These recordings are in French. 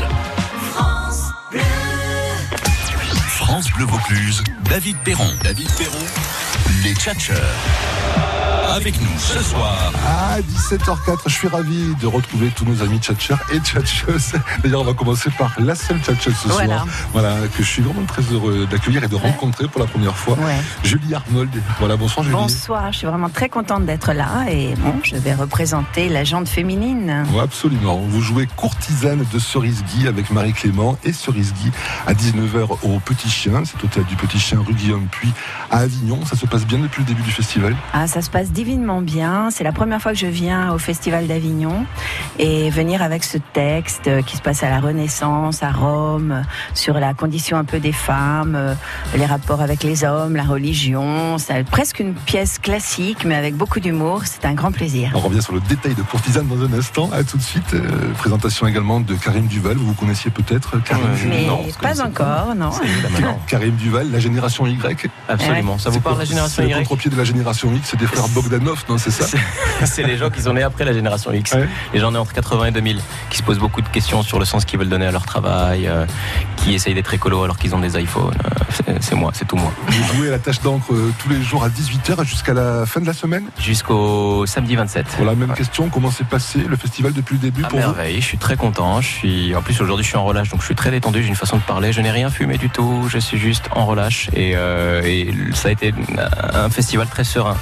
Vaucluse. France Bleu. France Bleu Vaucluse, David Perron. David Perron, les tchatcheurs. Avec nous ce soir. À 17h04, je suis ravi de retrouver tous nos amis tchatcheurs et tchatcheuses. D'ailleurs, on va commencer par la seule tchatcheuse ce Voilà. soir. Voilà, que je suis vraiment très heureux d'accueillir et de rencontrer pour la première fois. Ouais. Julie Arnold. Voilà, bonsoir Julie. Bonsoir, je suis vraiment très contente d'être là et bon, je vais représenter la jante féminine. Ouais, absolument. Vous jouez courtisane de Cerise Guy avec Marie Clément et Cerise Guy à 19h au Petit Chien. C'est hôtel du Petit Chien rue Guillaume Puy à Avignon. Ça se passe bien depuis le début du festival? Ah, ça se passe divinement bien. C'est la première fois que je viens au Festival d'Avignon et venir avec ce texte euh, qui se passe à la Renaissance, à Rome, euh, sur la condition un peu des femmes, euh, les rapports avec les hommes, la religion. C'est presque une pièce classique, mais avec beaucoup d'humour. C'est un grand plaisir. On revient sur le détail de courtisane dans un instant. À tout de suite. Euh, présentation également de Karim Duval. Vous vous connaissiez peut-être Karim Mais Non, vous pas encore, non. Karim Duval, la génération Y. Absolument. Ça vous C'est parle la génération C'est le Y contre-pied de la génération X, c'est des frères Bogdanov, non, c'est ça C'est- C'est les gens qui sont nés après la génération X. Ouais. Les gens nés entre 80 et 2000, qui se posent beaucoup de questions sur le sens qu'ils veulent donner à leur travail, euh, qui essayent d'être écolo alors qu'ils ont des iPhones. Euh, c'est- moi, c'est tout moi. Vous jouez à la tâche d'encre euh, tous les jours à 18h jusqu'à la fin de la semaine Jusqu'au samedi 27. Voilà, même Ouais. question, comment s'est passé le festival depuis le début À pour vous merveille, je suis très content. Je suis, en plus aujourd'hui je suis en relâche, donc je suis très détendu. J'ai une façon de parler. Je n'ai rien fumé du tout. Je suis juste en relâche et, euh, et ça a été un festival très serein.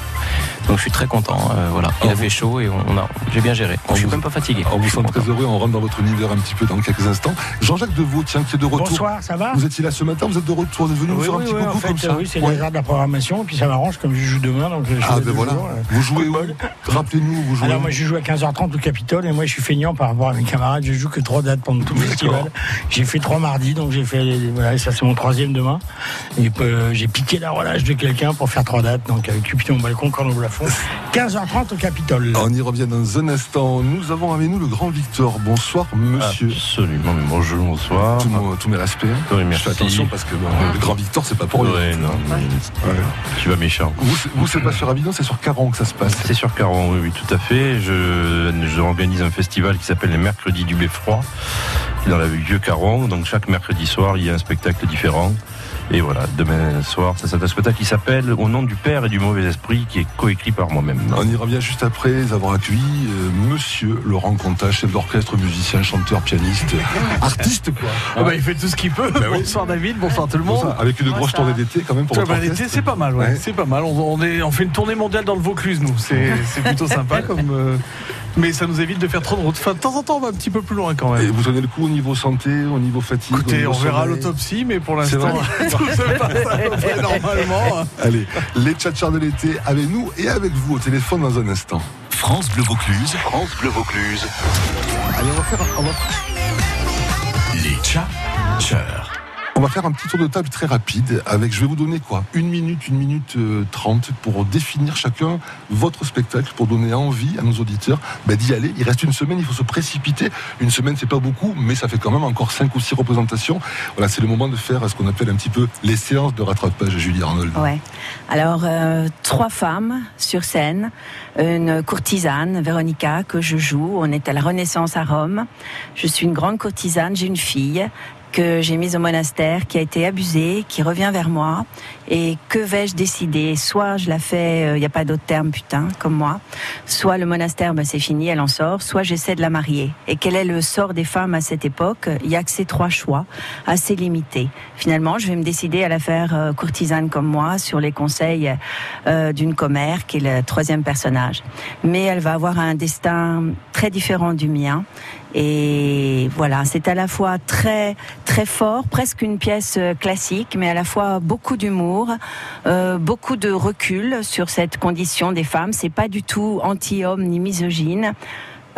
Donc je suis très content. euh, voilà, il Oh, a fait chaud et on a, j'ai bien géré. Oh, je suis vous- même pas fatigué. On vous Je suis sent très heureux, on rentre dans votre univers un petit peu dans quelques instants. Jean-Jacques Deveau, tiens, qui est de retour. Bonsoir, ça va Vous étiez là ce matin, vous êtes de retour, vous êtes venu nous Oui, faire un oui, petit oui, coucou en fait, comme ça euh, oui, c'est Ouais. de la programmation, et puis ça m'arrange comme je joue demain. Donc je suis Ah ben voilà. jours, euh. Vous jouez où. Rappelez-nous, vous jouez Alors où moi je joue à 15h30 au Capitole et moi je suis feignant par rapport à mes camarades, je joue que trois dates pendant tout le festival. J'ai fait trois mardis, donc j'ai fait, voilà, ça c'est mon troisième demain. Et euh, j'ai piqué la relâche de quelqu'un pour faire trois dates, donc avec Cupidon au balcon, corne au plafond. 15h30 au Capitole. On y revient dans un instant. Nous avons avec nous le grand Victor. Bonsoir, monsieur. Absolument, mais bonjour, bonsoir. Tous, mon- tous mes respects. Oui, Je merci. fais attention parce que bon, le grand Victor, c'est pas pour lui. Ouais, non, mais Ouais. tu vas méchant. Vous, c'est- vous, c'est pas sur Avignon, c'est sur Caron que ça se passe. C'est sur Caron, oui, oui, tout à fait. Je, je organise un festival qui s'appelle les Mercredis du Beffroi, dans la vieux Caron. Donc chaque mercredi soir, il y a un spectacle différent. Et voilà, demain soir, ça c'est un spectacle qui s'appelle Au nom du Père et du mauvais esprit, qui est coécrit par moi-même. On y revient juste après avoir accueilli euh, monsieur Laurent Conta, chef d'orchestre, musicien, chanteur, pianiste, artiste quoi. Ah bah, il fait tout ce qu'il peut. oui. Bonsoir David, bonsoir tout le monde. Bonsoir. Avec une grosse tournée d'été quand même pour Ah votre bah, l'été, c'est pas mal, ouais. Ouais. c'est pas mal. On, on est, on fait une tournée mondiale dans le Vaucluse, nous. C'est c'est plutôt sympa, comme, euh, mais ça nous évite de faire trop de route. Enfin, de temps en temps, on va un petit peu plus loin quand Et même. vous tenez le coup au niveau santé, au niveau fatigue Écoutez, niveau on verra l'autopsie, mais pour l'instant, tout se passe à peu près normalement. Allez, les tchatchers de l'été avec nous et avec vous au téléphone dans un instant. France Bleu Vaucluse. France Bleu Vaucluse. Allez, on va faire, on va, Les tchatcheurs. On va faire un petit tour de table très rapide avec, je vais vous donner quoi Une minute, une minute euh, trente pour définir chacun votre spectacle, pour donner envie à nos auditeurs bah, d'y aller. Il reste une semaine, il faut se précipiter. Une semaine, c'est pas beaucoup, mais ça fait quand même encore cinq ou six représentations. Voilà, c'est le moment de faire ce qu'on appelle un petit peu les séances de rattrapage, Julie Arnold. Alors, euh, trois femmes sur scène, une courtisane, Véronica, que je joue. On est à la Renaissance à Rome. Je suis une grande courtisane, j'ai une fille que j'ai mise au monastère, qui a été abusée, qui revient vers moi. Et que vais-je décider? Soit je la fais, il n'y a pas d'autre terme, putain, comme moi. Soit le monastère, ben, c'est fini, elle en sort. Soit j'essaie de la marier. Et quel est le sort des femmes à cette époque? Il n'y a que ces trois choix, assez limités. Finalement, je vais me décider à la faire euh, courtisane comme moi, sur les conseils euh, d'une commère, qui est le troisième personnage. Mais elle va avoir un destin très différent du mien. Et voilà, c'est à la fois très très fort, presque une pièce euh, classique, mais à la fois beaucoup d'humour, euh, beaucoup de recul sur cette condition des femmes. C'est pas du tout anti-homme ni misogyne.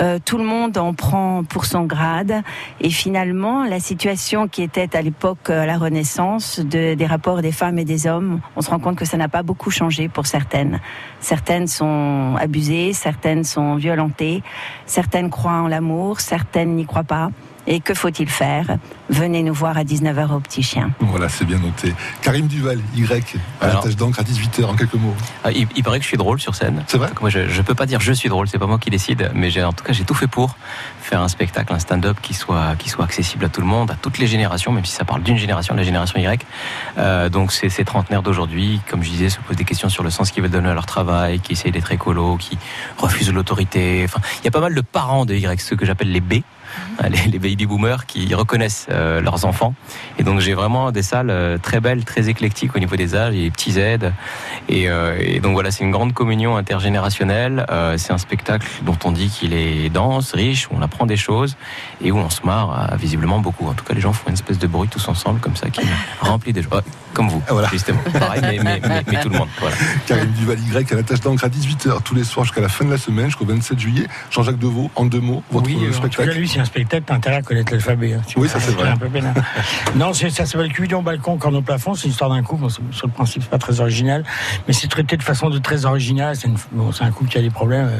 Euh, tout le monde en prend pour son grade. Et finalement, la situation qui était à l'époque euh, à la Renaissance de- des rapports des femmes et des hommes, on se rend compte que ça n'a pas beaucoup changé pour certaines. Certaines sont abusées, certaines sont violentées, certaines croient en l'amour, certaines n'y croient pas. Et que faut-il faire? Venez nous voir à 19h au Petit Chien. Voilà, c'est bien noté. Karim Duval, Y, à la Alors. tâche d'encre à 18h en quelques mots. Ah, il, il paraît que je suis drôle sur scène. C'est vrai Moi, je, je peux pas dire je suis drôle, c'est pas moi qui décide, mais en tout cas, j'ai tout fait pour faire un spectacle, un stand-up qui soit, qui soit accessible à tout le monde, à toutes les générations, même si ça parle d'une génération, la génération Y. Euh, donc, c'est ces trentenaires d'aujourd'hui, comme je disais, se posent des questions sur le sens qu'ils veulent donner à leur travail, qui essayent d'être écolo, qui refusent l'autorité. Enfin, il y a pas mal de parents de Y, ceux que j'appelle les B, les, les baby boomers qui reconnaissent euh, leurs enfants. Et donc, j'ai vraiment des salles euh, très belles, très éclectiques au niveau des âges, il y a des petits aides. Et, euh, et donc voilà, c'est une grande communion intergénérationnelle. Euh, c'est un spectacle dont on dit qu'il est dense, riche, où on apprend des choses et où on se marre euh, visiblement beaucoup. En tout cas, les gens font une espèce de bruit tous ensemble comme ça qui remplit des joies. Comme vous, voilà. justement. Pareil, mais, mais, mais- mais tout le monde. Voilà. Karim Duval, Y, à la tâche d'encre à 18h tous les soirs jusqu'à la fin de la semaine, jusqu'au 27 juillet. Jean-Jacques Deveau, en deux mots, votre oui, spectacle. Un spectacle, t'as intérêt à connaître l'alphabet. hein. Oui, ça, c'est vrai. un peu non, ça s'appelle Cuillon balcon, corne au plafond, c'est l'histoire d'un couple. Sur le principe, c'est pas très original, mais c'est traité de façon de très originale. C'est une- bon, un couple qui a des problèmes.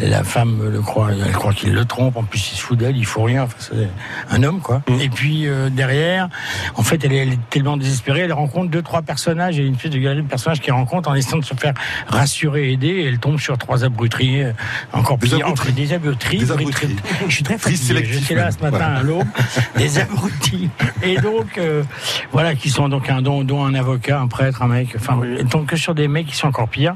euh, La femme le croit, elle croit qu'il le trompe. En plus, il se fout d'elle, il faut rien. Enfin, c'est un homme, quoi. Mm. Et puis euh, derrière, en fait, elle est, elle est tellement désespérée, elle rencontre deux, trois personnages. Il y a une espèce de galerie de personnages qui rencontrent en essayant de se faire rassurer, aider. Et elle tombe sur trois abruteries, euh, encore Des abruteries. des abruteries. Des abruteries. Je suis très Tri fatigué. Sélectif J'étais là ce matin Voilà. à l'aube. Des abrutis. Et donc, euh, voilà, qui sont donc un dont, dont un avocat, un prêtre, un mec. Enfin, tombe que sur des mecs qui sont encore pires.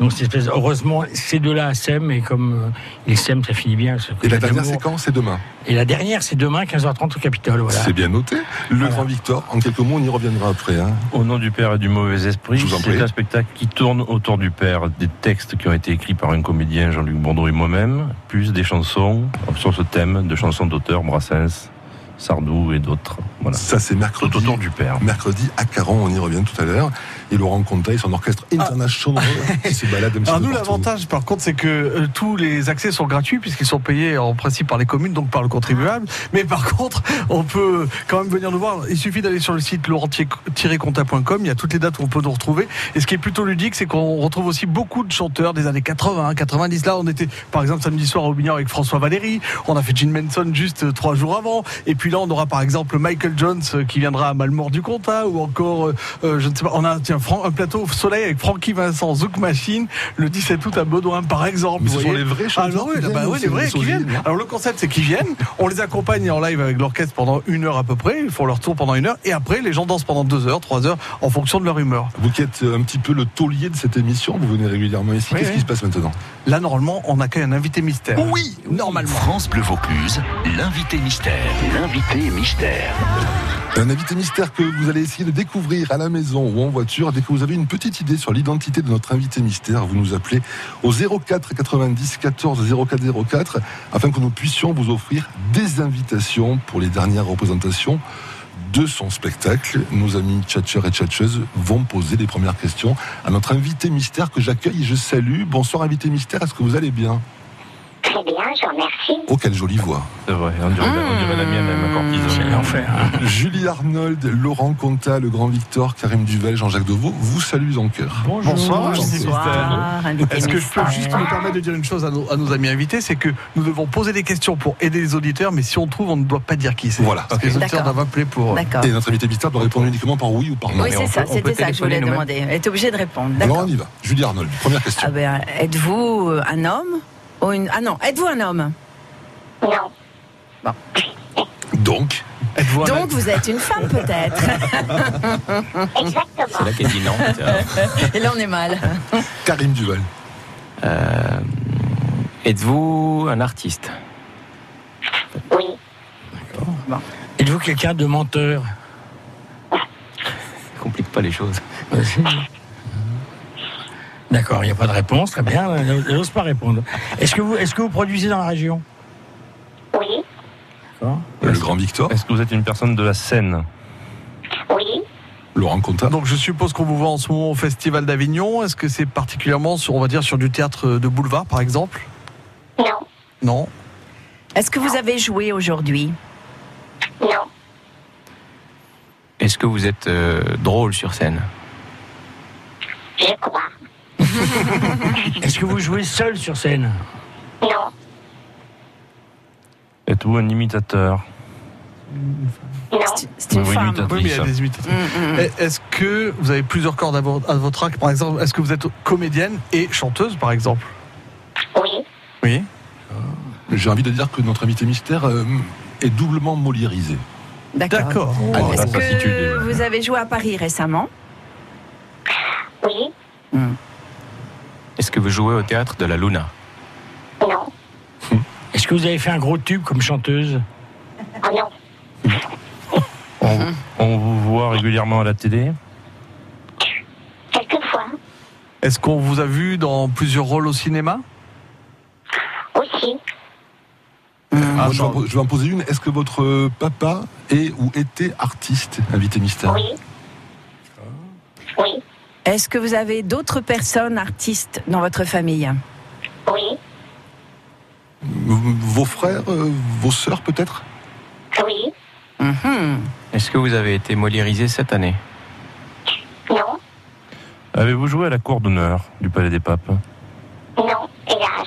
Donc, cette espèce, heureusement, ces deux-là s'aiment et comme euh, ils s'aiment, ça finit bien. ce Et la dernière d'amour. séquence, c'est demain. Et la dernière, c'est demain, 15h30 au Capitole. Voilà. C'est bien noté. Le Voilà. Grand Victor, en quelques mots, on y reviendra après. hein. Au nom du père et du mauvais esprit, Je vous en prie. c'est un spectacle qui tourne autour du père, des textes qui ont été écrits par un comédien, Jean-Luc Bourdon et moi-même, plus des chansons sur ce thème, de chansons d'auteurs, Brassens, Sardou et d'autres. Voilà. Ça, c'est mercredi. Tout autour du père. Mercredi à Caron, on y revient tout à l'heure. Et Laurent Conta et son orchestre international qui se balade Alors nous l'avantage par contre c'est que euh, tous les accès sont gratuits puisqu'ils sont payés en principe par les communes donc par le contribuable. Mais par contre on peut quand même venir nous voir. Il suffit d'aller sur le site laurent-conta.com il y a toutes les dates où on peut nous retrouver. Et ce qui est plutôt ludique c'est qu'on retrouve aussi beaucoup de chanteurs des années 80 90 là on était par exemple samedi soir à Aubignan avec François Valéry. On a fait Gene Manson juste euh, trois jours avant. Et puis là on aura par exemple Michael Jones euh, qui viendra à Malmort du Comtat ou encore euh, je ne sais pas. On a tiens, Un plateau soleil avec Francky Vincent Zouk Machine le 17 août à Baudouin par exemple Mais ce sont les vrais Ah chanteurs oui, bah viennent, oui, c'est les vrais des qui viennent. souvenirs. Alors le concept c'est qu'ils viennent, on les accompagne en live avec l'orchestre pendant une heure à peu près, ils font leur tour pendant une heure et après les gens dansent pendant deux heures, trois heures en fonction de leur humeur. Vous qui êtes un petit peu le taulier de cette émission, vous venez régulièrement ici. Oui, Qu'est-ce oui. qui se passe maintenant? Là normalement on accueille un invité mystère. Oui, Normalement. France Bleu Vaucluse, l'invité mystère. L'invité mystère. Un invité mystère que vous allez essayer de découvrir à la maison ou en voiture. Dès que vous avez une petite idée sur l'identité de notre invité mystère, vous nous appelez au 04 90 14 04 04 afin que nous puissions vous offrir des invitations pour les dernières représentations de son spectacle. Nos amis tchatcheurs et tchatcheuses vont poser les premières questions à notre invité mystère que j'accueille et je salue. Bonsoir invité mystère, est-ce que vous allez bien? Très bien, je vous remercie. Oh, quelle jolie voix C'est vrai, on dirait, on dirait la mienne, même encore l'enfer. hein. Julie Arnold, Laurent Conta, le grand Victor, Karim Duvel, Jean-Jacques Deveau, vous saluent en cœur. Bonjour. Bonsoir, Est-ce que je peux juste me permettre de dire une chose à nos, à nos amis invités, c'est que nous devons poser des questions pour aider les auditeurs, mais si on trouve, on ne doit pas dire qui c'est. Voilà. Parce que les auditeurs doivent appeler pour. D'accord. Et notre invité mystère doit répondre uniquement par oui ou par non. Oui, c'est ça, c'était ça que je voulais demander. Elle est obligée de répondre. Alors on y va. Julie Arnold, première question. Ah ben, êtes-vous euh, un homme? Ou une... Ah non, êtes-vous un homme Non, Donc, Êtes-vous un- Donc vous êtes une femme peut-être. C'est exactement. là qu'elle dit non. Et là on est mal. Karim Duval. Euh, Êtes-vous un artiste Oui, Êtes-vous quelqu'un de menteur Complique pas les choses. D'accord, il n'y a pas de réponse, très bien. Elle n'ose pas répondre. Est-ce que, vous, est que vous produisez dans la région? Oui, D'accord. Le grand Victor. Est-ce que vous êtes une personne de la scène oui, Laurent Conta. Donc je suppose qu'on vous voit en ce moment au Festival d'Avignon. Est-ce que c'est particulièrement, sur, on va dire, sur du théâtre de boulevard, par exemple? Non, Non. Est-ce que vous avez joué aujourd'hui? Non, Est-ce que vous êtes euh, drôle sur scène? Je crois. Est-ce que vous jouez seul sur scène? Non, Êtes-vous un imitateur? Non. C'est- une Oui, femme. Oui, mais il y a des imitations. Mm, mm. Et Est-ce que vous avez plusieurs cordes à vo- à votre arc? Par exemple, est-ce que vous êtes comédienne et chanteuse, par exemple? Oui. Oui. J'ai envie de dire que notre invité mystère euh, est doublement moliérisé. D'accord. Est-ce que vous avez joué à Paris récemment? Oui. Est-ce que vous jouez au théâtre de la Luna? Non. Est-ce que vous avez fait un gros tube comme chanteuse? Ah non. On, on vous voit régulièrement à la télé? Quelquefois. Est-ce qu'on vous a vu dans plusieurs rôles au cinéma? Aussi. Ah, Moi, je, vais en, je vais en poser une. Est-ce que votre euh, papa est ou était artiste, invité mystère? Oui. Est-ce que vous avez d'autres personnes artistes dans votre famille? Oui. Vos frères, euh, vos sœurs peut-être? Oui. Mhm. Est-ce que vous avez été moliérisé cette année? Non. Avez-vous joué à la cour d'honneur du Palais des Papes? Non. Hélas.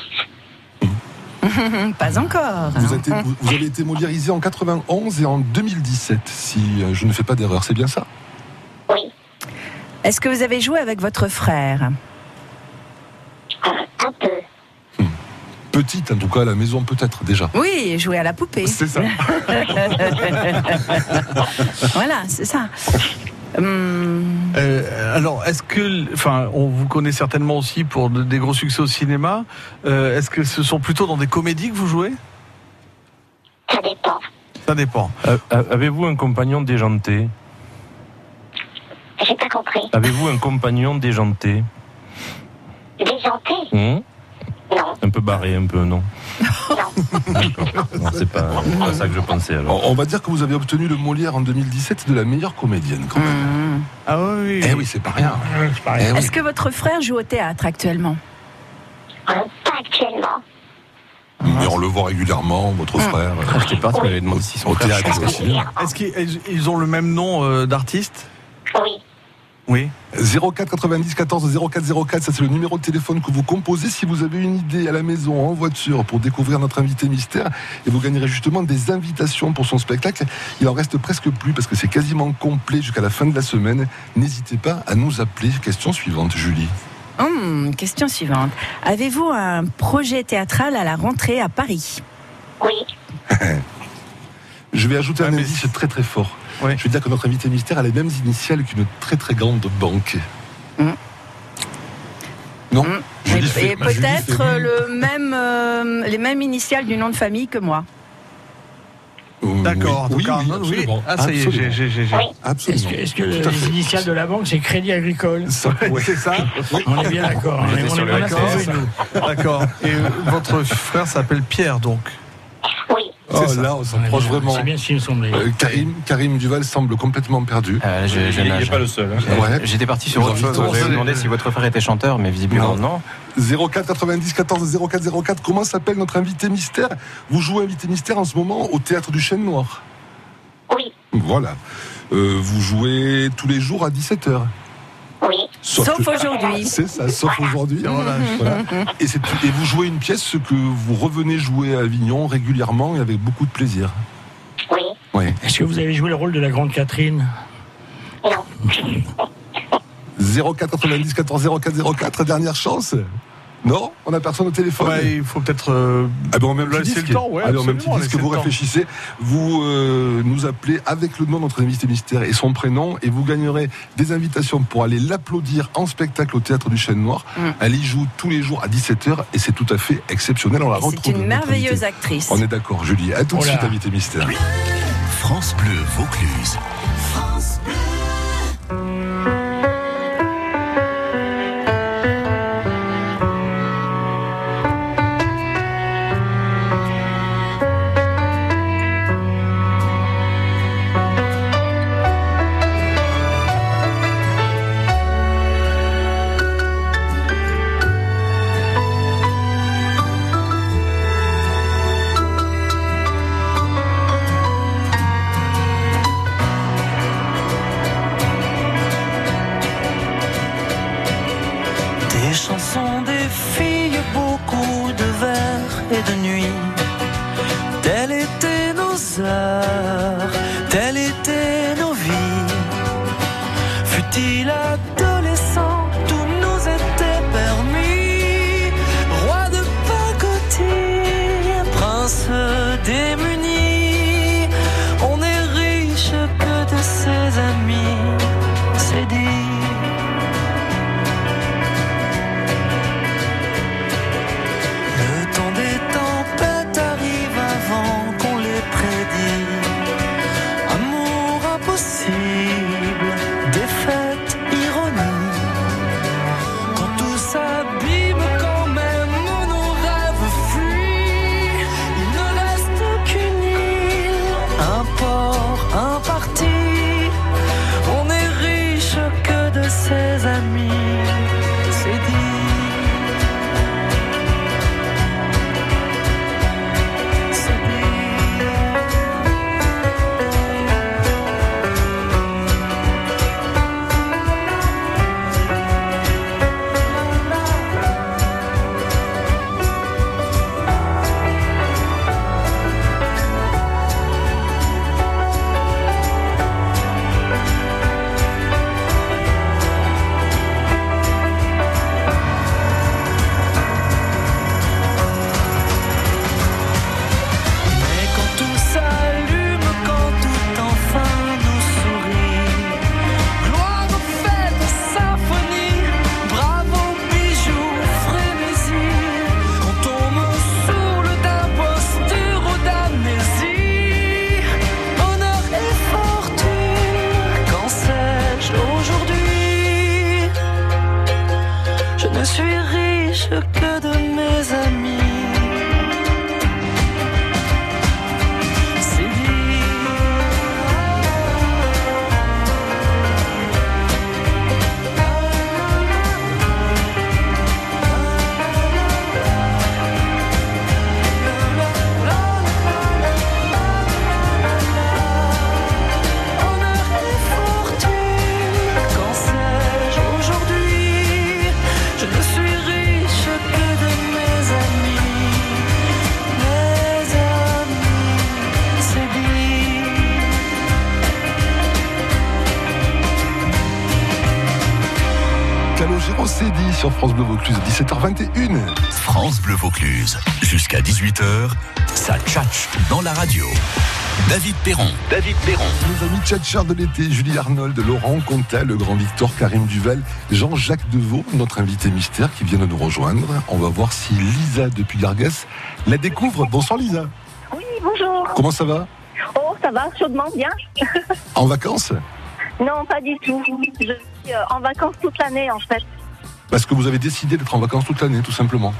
Pas encore. vous, avez été, vous- vous avez été moliérisé en 91 et en 2017, si euh, je ne fais pas d'erreur. C'est bien ça? Est-ce que vous avez joué avec votre frère Euh, un peu. Petite, en tout cas, à la maison peut-être déjà. Oui, jouer à la poupée. C'est ça. Voilà, c'est ça. Hum, Euh, alors, est-ce que, enfin, on vous connaît certainement aussi pour de- des gros succès au cinéma. Euh, est-ce que ce sont plutôt dans des comédies que vous jouez? Ça dépend. Ça dépend. A- Avez-vous un compagnon déjanté? J'ai pas compris. Avez-vous un compagnon déjanté Déjanté Hum Non. Un peu barré, un peu, non Non. Non, c'est pas, ça que je pensais alors. On va dire que vous avez obtenu le Molière en 2017 de la meilleure comédienne quand même. Ah oui. Eh oui, c'est pas rien. Pareil. Eh oui. Est-ce que votre frère joue au théâtre actuellement? Euh, pas actuellement. Mais on le voit régulièrement, votre frère. euh, Quand j'étais parti, on m'avait demandé si son Au frère théâtre aussi. Est-ce qu'ils ils ont le même nom euh, d'artiste? Oui. Oui. 04 90 14 04 04, ça c'est le numéro de téléphone que vous composez si vous avez une idée à la maison, en voiture, pour découvrir notre invité mystère. Et vous gagnerez justement des invitations pour son spectacle. Il en reste presque plus parce que c'est quasiment complet jusqu'à la fin de la semaine. N'hésitez pas à nous appeler. Question suivante, Julie. Hum, Question suivante. Avez-vous un projet théâtral à la rentrée à Paris? Oui. Je vais ajouter un indice très très fort. Je vais dire que notre invité mystère a les mêmes initiales qu'une très très grande banque. Mm. Non Mm. Julie Et, peut-être euh, le même, euh, les mêmes initiales du nom de famille que moi. Euh, D'accord. Oui, donc oui, oui, Arnaud, oui. absolument. Ah, ça y est, Absolument. j'ai- j'ai- j'ai- j'ai- Oui. Absolument. Est-ce que, les initiales de la banque, c'est Crédit Agricole ouais. C'est ça On est bien d'accord. On est, on bien d'accord. d'accord. Et votre frère s'appelle Pierre, donc. Oh, là, on On s'approche bien- vraiment. C'est bien ce qu'il me semblait. Euh, Karim, Karim Duval semble complètement perdu. Euh, je- je Il n'est pas le seul. hein. Ouais. J'étais parti sur autre chose. Vais vous demander si votre frère était chanteur, mais visiblement non. 04 90 14 04 04. Comment s'appelle notre invité mystère? Vous jouez invité mystère en ce moment au théâtre du Chêne Noir? Oui. Voilà. Euh, vous jouez tous les jours à 17h. Oui. Sauf aujourd'hui. C'est ça, sauf aujourd'hui. Voilà. Et, vous jouez une pièce que vous revenez jouer à Avignon régulièrement et avec beaucoup de plaisir. Oui. Ouais. Est-ce que vous avez joué le rôle de la grande Catherine? Non. 04 90 14 04 04, dernière chance Non On n'a personne au téléphone Ouais, il faut peut-être. euh, Ah ben, en même le temps, ouais, Allez, en même absolument, petit disque, laissez vous réfléchissez, vous euh, nous appelez avec le nom de notre invité mystère et son prénom, et vous gagnerez des invitations pour aller l'applaudir en spectacle au théâtre du Chêne Noir. Mm. Elle y joue tous les jours à 17h et c'est tout à fait exceptionnel. On la Et retrouve. C'est une merveilleuse actrice. On est d'accord, Julie. À tout de suite, invité mystère. France Bleu Vaucluse. 17h21. France Bleu Vaucluse. Jusqu'à 18h, ça tchatche dans la radio. David Perron. David Perron. Nos amis tchatcheurs de l'été, Julie Arnold, Laurent Contel, le grand Victor, Karim Duval, Jean-Jacques Deveau, notre invité mystère qui vient de nous rejoindre. On va voir si Lisa depuis Gargas la découvre. Bonsoir Lisa. Oui, bonjour. Comment ça va? Oh, ça va, chaudement bien En vacances? Non, pas du tout. Je suis euh, en vacances toute l'année, en fait. Parce que vous avez décidé d'être en vacances toute l'année, tout simplement.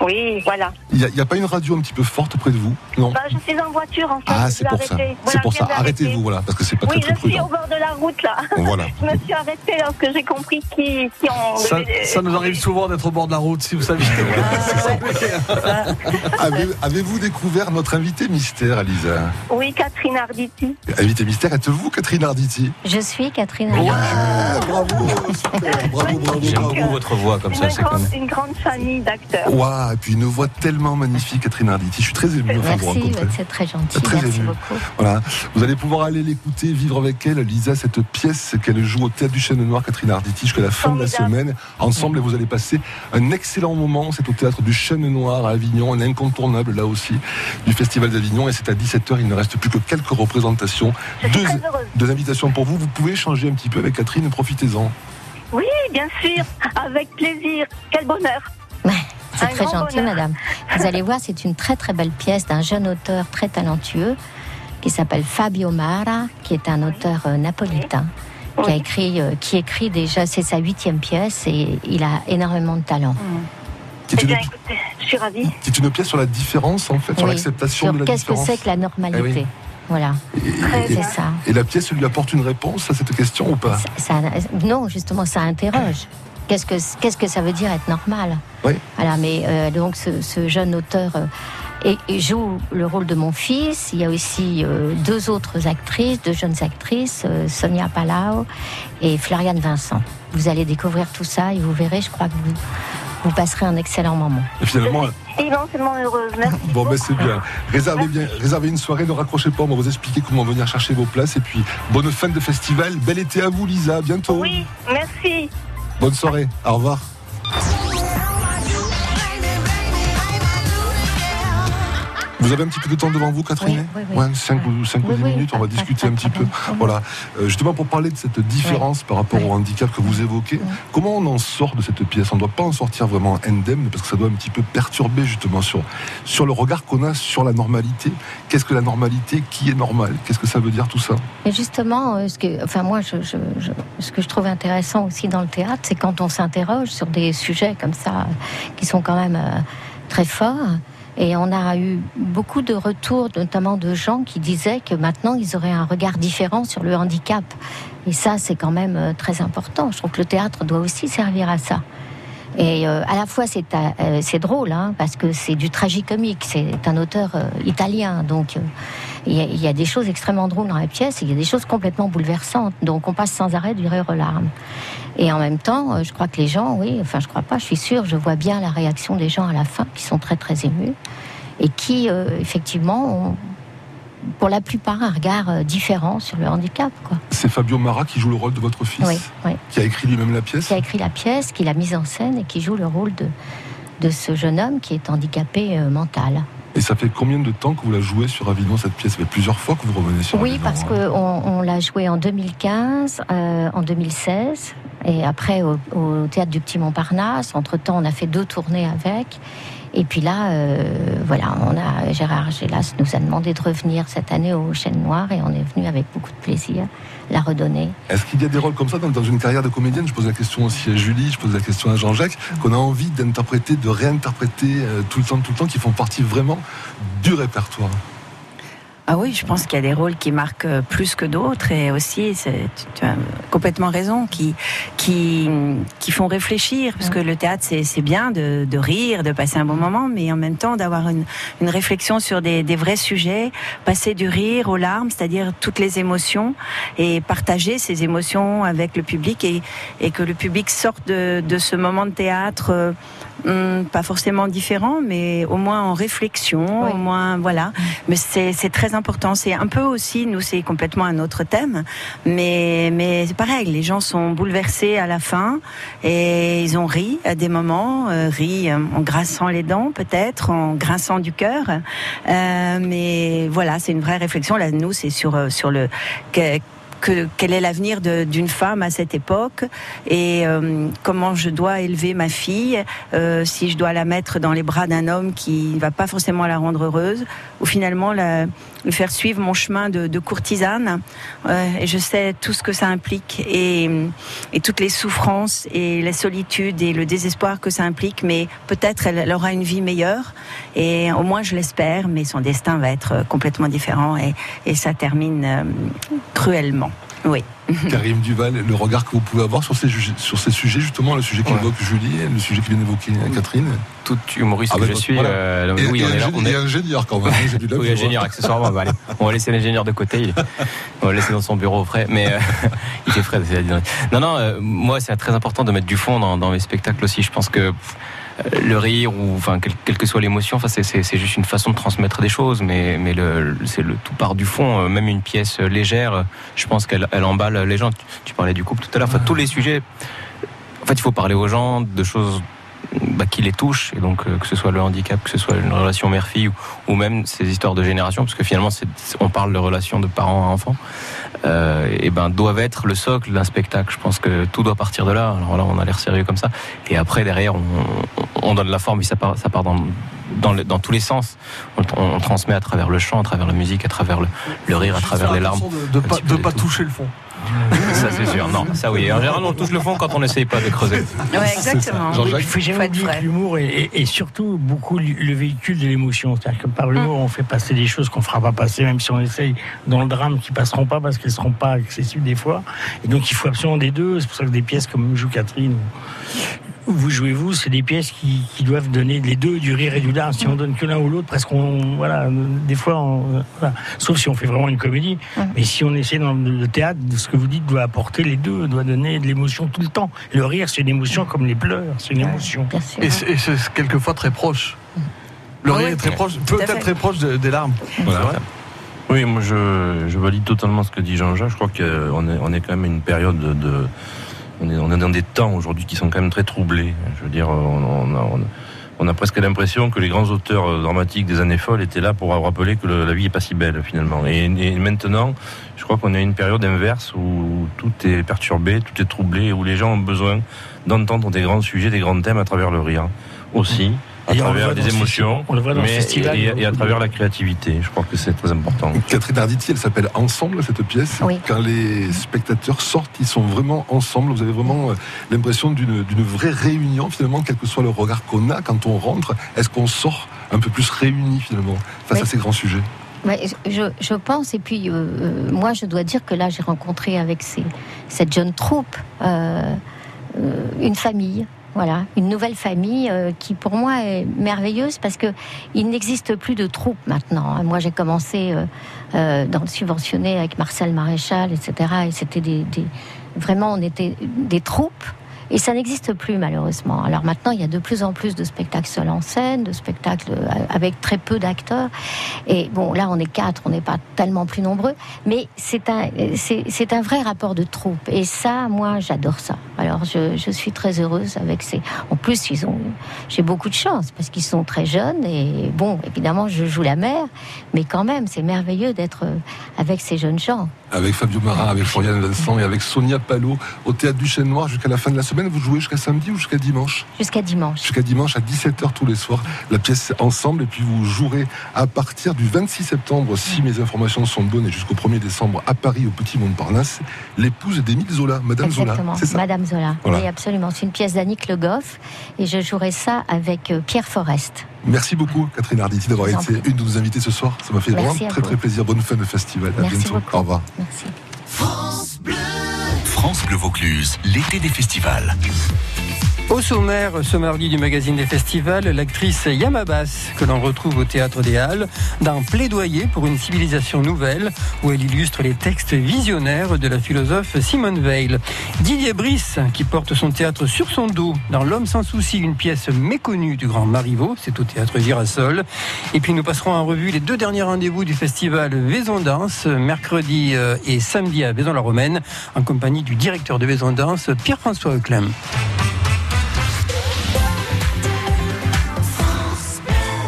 Oui, voilà. Il n'y a, pas une radio un petit peu forte près de vous Non Bah, je suis en voiture, en fait. Ah, c'est pour ça. C'est pour ça. Arrêtez-vous, voilà, parce que c'est pas Oui, très très je suis au prudent. bord de la route, là. Voilà. Je me suis arrêtée lorsque j'ai compris qui, qui en... Ça, ça nous arrive souvent d'être au bord de la route, si vous saviez. Avez- Avez-vous découvert notre invité mystère, Lisa Oui, Catherine Arditi. Invité mystère, êtes-vous Catherine Arditi Je suis Catherine Ouais, Arditi. bravo, super, bravo, bravo, J'aime bravo. beaucoup votre voix comme ça. C'est comme... grande, une grande famille d'acteurs. Ouah, et puis une voix tellement magnifique, Catherine Arditi. Je suis très ému enfin, de vous Merci, rencontrer. c'est très gentil. Très Merci ému. beaucoup. Voilà. Vous allez pouvoir aller l'écouter, vivre avec elle, Lisa, cette pièce qu'elle joue au Théâtre du Chêne Noir, Catherine Arditi, jusqu'à la fin de la semaine. Ensemble, et vous allez passer un excellent moment. C'est au Théâtre du Chêne Noir à Avignon, un incontournable là aussi du Festival d'Avignon. Et c'est à 17h, il ne reste plus que quelques représentations. Je suis Deux, très heureuse. deux invitations pour vous. Vous pouvez échanger un petit peu avec Catherine, profitez-en. Oui, bien sûr, avec plaisir. Quel bonheur. C'est très gentil, bonheur. madame. Vous allez voir, c'est une très très belle pièce d'un jeune auteur très talentueux qui s'appelle Fabio Mara, qui est un auteur euh, napolitain. Qui, a écrit, euh, qui écrit déjà, c'est sa huitième pièce et il a énormément de talent. C'est Eh une, bien, écoutez, je suis ravie. c'est une pièce sur la différence, en fait, sur l'acceptation de la qu'est-ce que différence. c'est que la normalité. Eh oui. Voilà, Et- ça. La pièce lui apporte une réponse à cette question ou pas? Ça- ça- non, justement, ça interroge. Qu'est-ce que, qu'est-ce que ça veut dire être normal? Oui. Voilà, mais euh, donc ce, ce jeune auteur euh, et, et joue le rôle de mon fils. Il y a aussi euh, deux autres actrices, deux jeunes actrices, euh, Sonia Palau et Floriane Vincent. Vous allez découvrir tout ça et vous verrez, je crois que vous, vous passerez un excellent moment. Et finalement, Immensément heureuse. Merci. Bon, ben c'est bien. Réservez bien, réservez une soirée, ne raccrochez pas, on va vous expliquer comment venir chercher vos places. Et puis, bonne fin de festival, bel été à vous, Lisa, à bientôt. Oui, merci. Bonne soirée, au revoir. Vous avez un petit peu de temps devant vous, Catherine Oui, oui, oui. Ouais, 5 ou, cinq ou Oui, 10 oui, minutes, on va discuter un petit peu. Voilà. Euh, justement, pour parler de cette différence par rapport au handicap que vous évoquez, comment on en sort de cette pièce? On ne doit pas en sortir vraiment indemne, parce que ça doit un petit peu perturber justement sur, sur le regard qu'on a sur la normalité. Qu'est-ce que la normalité Qui est normal Qu'est-ce que ça veut dire tout ça? Et justement, euh, ce que, enfin moi, je, je- je- ce que je trouve intéressant aussi dans le théâtre, c'est quand on s'interroge sur des sujets comme ça, qui sont quand même euh, très forts. Et on a eu beaucoup de retours, notamment de gens qui disaient que maintenant ils auraient un regard différent sur le handicap. Et ça, c'est quand même euh, très important. Je trouve que le théâtre doit aussi servir à ça. Et euh, à la fois, c'est euh, drôle, hein, parce que c'est du tragicomique. C'est un auteur euh, italien, donc il y a des choses extrêmement drôles dans la pièce, et il y a des choses complètement bouleversantes. Donc on passe sans arrêt du rire aux larmes. Et en même temps, euh, je crois que les gens, oui, enfin je crois pas, je suis sûre, je vois bien la réaction des gens à la fin, qui sont très très émus, et qui euh, effectivement ont, pour la plupart, un regard euh, différent sur le handicap. Quoi. C'est Fabio Mara qui joue le rôle de votre fils, Oui, oui. qui a écrit lui-même la pièce. qui a écrit la pièce, qui l'a mise en scène et qui joue le rôle de, de ce jeune homme qui est handicapé euh, mental. Et ça fait combien de temps que vous la jouez sur Avignon, cette pièce? Ça fait plusieurs fois que vous revenez sur Oui, Avignon, parce hein. qu'on on, l'a joué en 2015, euh, en 2016, et après au, au Théâtre du Petit Montparnasse. Entre-temps, on a fait deux tournées avec. Et puis là, euh, voilà, on a, Gérard Gélas nous a demandé de revenir cette année au Chêne Noir et on est venu avec beaucoup de plaisir la redonner. Est-ce qu'il y a des rôles comme ça dans, une carrière de comédienne? Je pose la question aussi à Julie, je pose la question à Jean-Jacques, qu'on a envie d'interpréter, de réinterpréter euh, tout le temps, tout le temps, qui font partie vraiment du répertoire. Ah oui, je pense qu'il y a des rôles qui marquent euh, plus que d'autres et aussi, tu, tu as complètement raison, qui, qui, qui font réfléchir, parce que le théâtre, c'est c'est bien de, de rire, de passer un bon moment, mais en même temps d'avoir une, une réflexion sur des, des vrais sujets, passer du rire aux larmes, c'est-à-dire toutes les émotions, et partager ces émotions avec le public et, et que le public sorte de, de ce moment de théâtre. Euh, hum, pas forcément différent, mais au moins en réflexion, au moins voilà. Mais c'est très important. C'est un peu aussi, nous, c'est complètement un autre thème, mais mais c'est pareil. Les gens sont bouleversés à la fin et ils ont ri à des moments, euh, ri euh, en grinçant les dents peut-être, en grinçant du cœur. Euh, mais voilà, c'est une vraie réflexion. Là, nous, c'est sur sur le quel est l'avenir d'une femme à cette époque et euh, comment je dois élever ma fille, euh, si je dois la mettre dans les bras d'un homme qui ne va pas forcément la rendre heureuse, ou finalement la, lui faire suivre mon chemin de, courtisane. Euh, et je sais tout ce que ça implique et, et, toutes les souffrances et la solitude et le désespoir que ça implique, mais peut-être elle, aura une vie meilleure et au moins je l'espère, mais son destin va être complètement différent et, et ça termine cruellement. Oui. Karim Duval, le regard que vous pouvez avoir sur ces, sur ces sujets, justement, le sujet qu'évoque Julie, le sujet qui vient d'évoquer Catherine Tout humoriste ah, que je suis, euh, oui, on est là. On est ingénieur quand même. Hein, oui, ingénieur, accessoirement. Bah, allez, on va laisser l'ingénieur de côté. On va le laisser dans son bureau au frais. Mais euh, il fait frais. Non, non, euh, moi, c'est très important de mettre du fond dans, dans mes spectacles aussi. Je pense que le rire ou enfin quelle, que soit l'émotion, enfin c'est juste une façon de transmettre des choses, mais mais c'est le tout part du fond. Euh, même une pièce légère, je pense qu'elle elle emballe les gens. Tu, parlais du couple tout à l'heure. Enfin tous les sujets. En fait, il faut parler aux gens de choses bah, qui les touchent, et donc euh, que ce soit le handicap, que ce soit une relation mère-fille ou, même ces histoires de génération, parce que finalement on parle de relations de parents à enfants, et ben doivent être le socle d'un spectacle. Je pense que tout doit partir de là. Alors là, on a l'air sérieux comme ça, et après derrière on, on donne la forme, ça part, ça part dans, dans, dans, tous les sens. On, transmet à travers le chant, à travers la musique, à travers le, rire, à travers les larmes. De ne pas, toucher le fond. Ça c'est sûr, non, ça oui. En général, on touche le fond quand on n'essaye pas de creuser. Ouais, exactement. Il faut jamais que l'humour est, et surtout beaucoup le véhicule de l'émotion. C'est-à-dire que par l'humour, mm. on fait passer des choses qu'on ne fera pas passer, même si on essaye dans le drame, qui passeront pas parce qu'elles ne seront pas accessibles des fois. Et donc il faut absolument des deux. C'est pour ça que des pièces comme Joue Catherine vous jouez vous, c'est des pièces qui, doivent donner les deux, du rire et du larme. Si on donne que l'un ou l'autre, presque on, voilà, des fois, sauf si on fait vraiment une comédie. Mais si on essaie dans le théâtre, ce que vous dites doit apporter les deux, doit donner de l'émotion tout le temps. le rire, c'est une émotion comme les pleurs, c'est une émotion. Et c'est quelquefois très proche. Le rire est très proche, peut-être très proche des larmes. Oui, moi je, valide totalement ce que dit Jean-Jacques. Je crois qu'on est, on est quand même une période de on est, dans des temps aujourd'hui qui sont quand même très troublés. Je veux dire, on, a, presque l'impression que les grands auteurs dramatiques des années folles étaient là pour rappeler que la vie est pas si belle finalement. Et, maintenant, je crois qu'on est à une période inverse où tout est perturbé, tout est troublé, où les gens ont besoin d'entendre des grands sujets, des grands thèmes à travers le rire aussi à travers des émotions, mais et, à travers la créativité. Je crois que c'est très important. Catherine Arditi, elle s'appelle Ensemble cette pièce. Quand les spectateurs sortent, ils sont vraiment ensemble. Vous avez vraiment euh, l'impression d'une vraie réunion finalement, quel que soit le regard qu'on a quand on rentre. Est-ce qu'on sort un peu plus réunis finalement face à ces grands sujets? Je, je, pense, et puis euh, euh, moi je dois dire que là j'ai rencontré avec ces, cette jeune troupe une famille voilà, une nouvelle famille euh, qui pour moi est merveilleuse parce que il n'existe plus de troupes maintenant. Moi, j'ai commencé euh, euh, dans le avec Marcel Maréchal, etc. Et c'était des, vraiment, on était des troupes et ça n'existe plus malheureusement. Alors maintenant, il y a de plus en plus de spectacles seuls en scène, de spectacles euh, avec très peu d'acteurs. Et bon, là, on est quatre, on n'est pas tellement plus nombreux, mais c'est un, c'est un vrai rapport de troupe. Et ça, moi, j'adore ça. Alors, je, je, suis très heureuse avec ces. En plus, ils ont, j'ai beaucoup de chance parce qu'ils sont très jeunes. Et bon, évidemment, je joue la mère, mais quand même, c'est merveilleux d'être avec ces jeunes gens. Avec Fabio Marin, avec Florian Vincent et avec Sonia Palot au théâtre du Chêne Noir jusqu'à la fin de la semaine vous jouez jusqu'à samedi ou jusqu'à dimanche Jusqu'à dimanche. Jusqu'à dimanche à 17h tous les soirs. La pièce ensemble et puis vous jouerez à partir du 26 septembre, si mes informations sont bonnes, et jusqu'au 1er décembre à Paris au Petit Montparnasse, l'épouse d'Émile Zola, Madame Exactement, Zola. Ça Madame Zola. Oui, absolument. C'est une pièce d'Annick Le Goff et je jouerai ça avec euh, Pierre Forest. Merci beaucoup, Catherine Arditi, d'avoir été une de nos invités ce soir. Ça m'a fait vraiment très, très plaisir. Bonne fin de festival. À bientôt. Au revoir. Merci. France Bleu Vaucluse, l'été des festivals. Au sommaire, ce mardi du magazine des festivals, l'actrice Yamabas, que l'on retrouve au Théâtre des Halles, d'un plaidoyer pour une civilisation nouvelle, où elle illustre les textes visionnaires de la philosophe Simone Veil. Didier Brice, qui porte son théâtre sur son dos, dans L'homme sans souci, une pièce méconnue du grand Marivaux, c'est au Théâtre Girasol. Et puis nous passerons en revue les deux derniers rendez-vous du festival Vaison Danse, mercredi euh, et samedi à Vaison-la-Romaine, en compagnie du directeur de Vaison Danse, Pierre-François Euclem.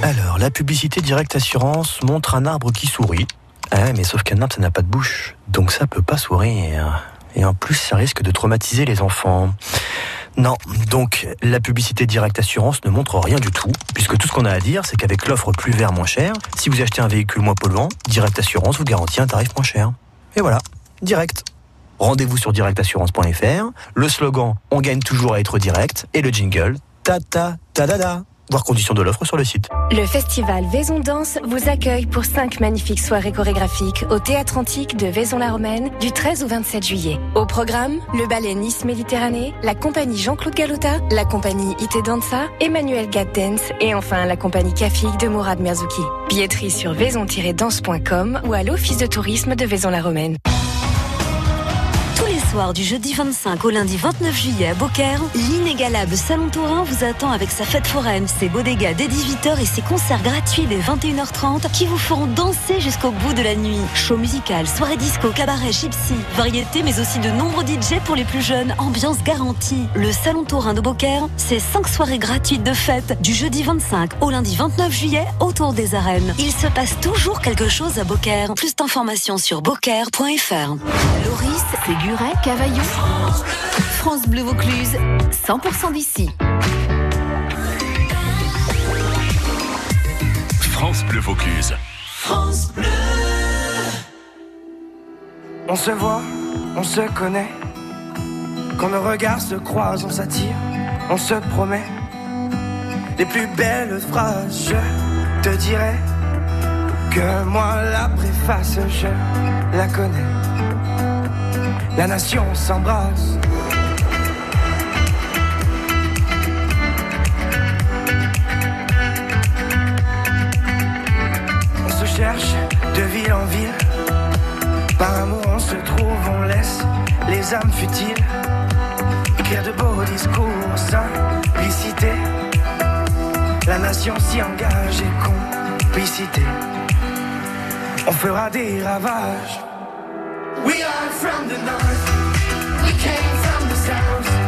Alors, la publicité Direct Assurance montre un arbre qui sourit. Ah, mais sauf qu'un arbre, ça n'a pas de bouche. Donc ça peut pas sourire. Et en plus, ça risque de traumatiser les enfants. Non, donc la publicité Direct Assurance ne montre rien du tout, puisque tout ce qu'on a à dire, c'est qu'avec l'offre plus vert moins cher, si vous achetez un véhicule moins polluant, Direct Assurance vous garantit un tarif moins cher. Et voilà, direct. Rendez-vous sur directassurance.fr, le slogan On gagne toujours à être direct, et le jingle Ta ta ta da da voir conditions de l'offre sur le site. Le festival Vaison Danse vous accueille pour cinq magnifiques soirées chorégraphiques au Théâtre Antique de Vaison-la-Romaine du 13 au 27 juillet. Au programme, le ballet Nice Méditerranée, la compagnie Jean-Claude Galota, la compagnie Ite Danza, Emmanuel Gaddens et enfin la compagnie Kafik de Mourad Merzouki. Billetterie sur vaison-danse.com ou à l'office de tourisme de Vaison-la-Romaine soir du jeudi 25 au lundi 29 juillet à Beaucaire, l'inégalable Salon Tourin vous attend avec sa fête foraine, ses bodegas dès 18h et ses concerts gratuits dès 21h30 qui vous feront danser jusqu'au bout de la nuit. Show musical, soirée disco, cabaret, gypsy, variété mais aussi de nombreux DJ pour les plus jeunes, ambiance garantie. Le Salon Tourin de Beaucaire, c'est 5 soirées gratuites de fête du jeudi 25 au lundi 29 juillet autour des arènes. Il se passe toujours quelque chose à Beaucaire. Plus d'informations sur beaucaire.fr. Loris, Séguret, Cavaillon. France Bleu Vaucluse, 100% d'ici. France Bleu Vaucluse. France Bleu. On se voit, on se connaît. Quand nos regards se croisent, on s'attire, on se promet. Les plus belles phrases, je te dirai que moi la préface, je la connais la nation s'embrasse. On se cherche de ville en ville, par amour on se trouve, on laisse les âmes futiles écrire de beaux discours, simplicité. La nation s'y engage et complicité. On fera des ravages. We are from the north. We came from the south.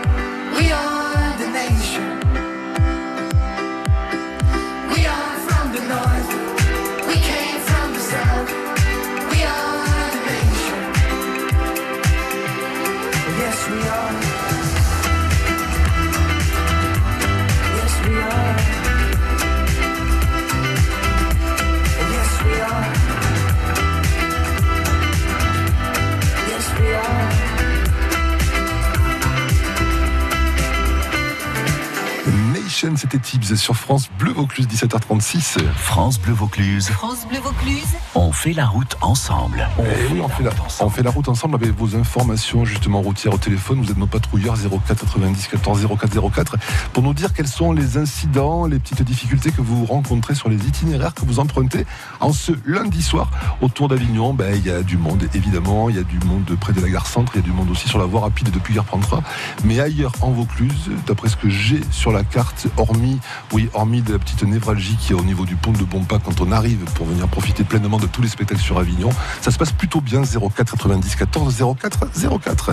C'était Tibbs sur France Bleu Vaucluse, 17h36. France Bleu Vaucluse. France Bleu Vaucluse. On fait la route ensemble. Eh oui, on fait, la, on fait la route ensemble avec vos informations justement routières au téléphone. Vous êtes nos patrouilleurs 04 90 14 04 04 pour nous dire quels sont les incidents, les petites difficultés que vous rencontrez sur les itinéraires que vous empruntez en ce lundi soir autour d'Avignon. Ben, il y a du monde évidemment, il y a du monde près de la gare centre, il y a du monde aussi sur la voie rapide depuis Gare Prendra. Mais ailleurs en Vaucluse, d'après ce que j'ai sur la carte, hormis, oui, hormis de la petite névralgie qui est au niveau du pont de Bompa quand on arrive pour venir profiter pleinement de tous les spectacles sur Avignon, ça se passe plutôt bien 04 90 14 04 04.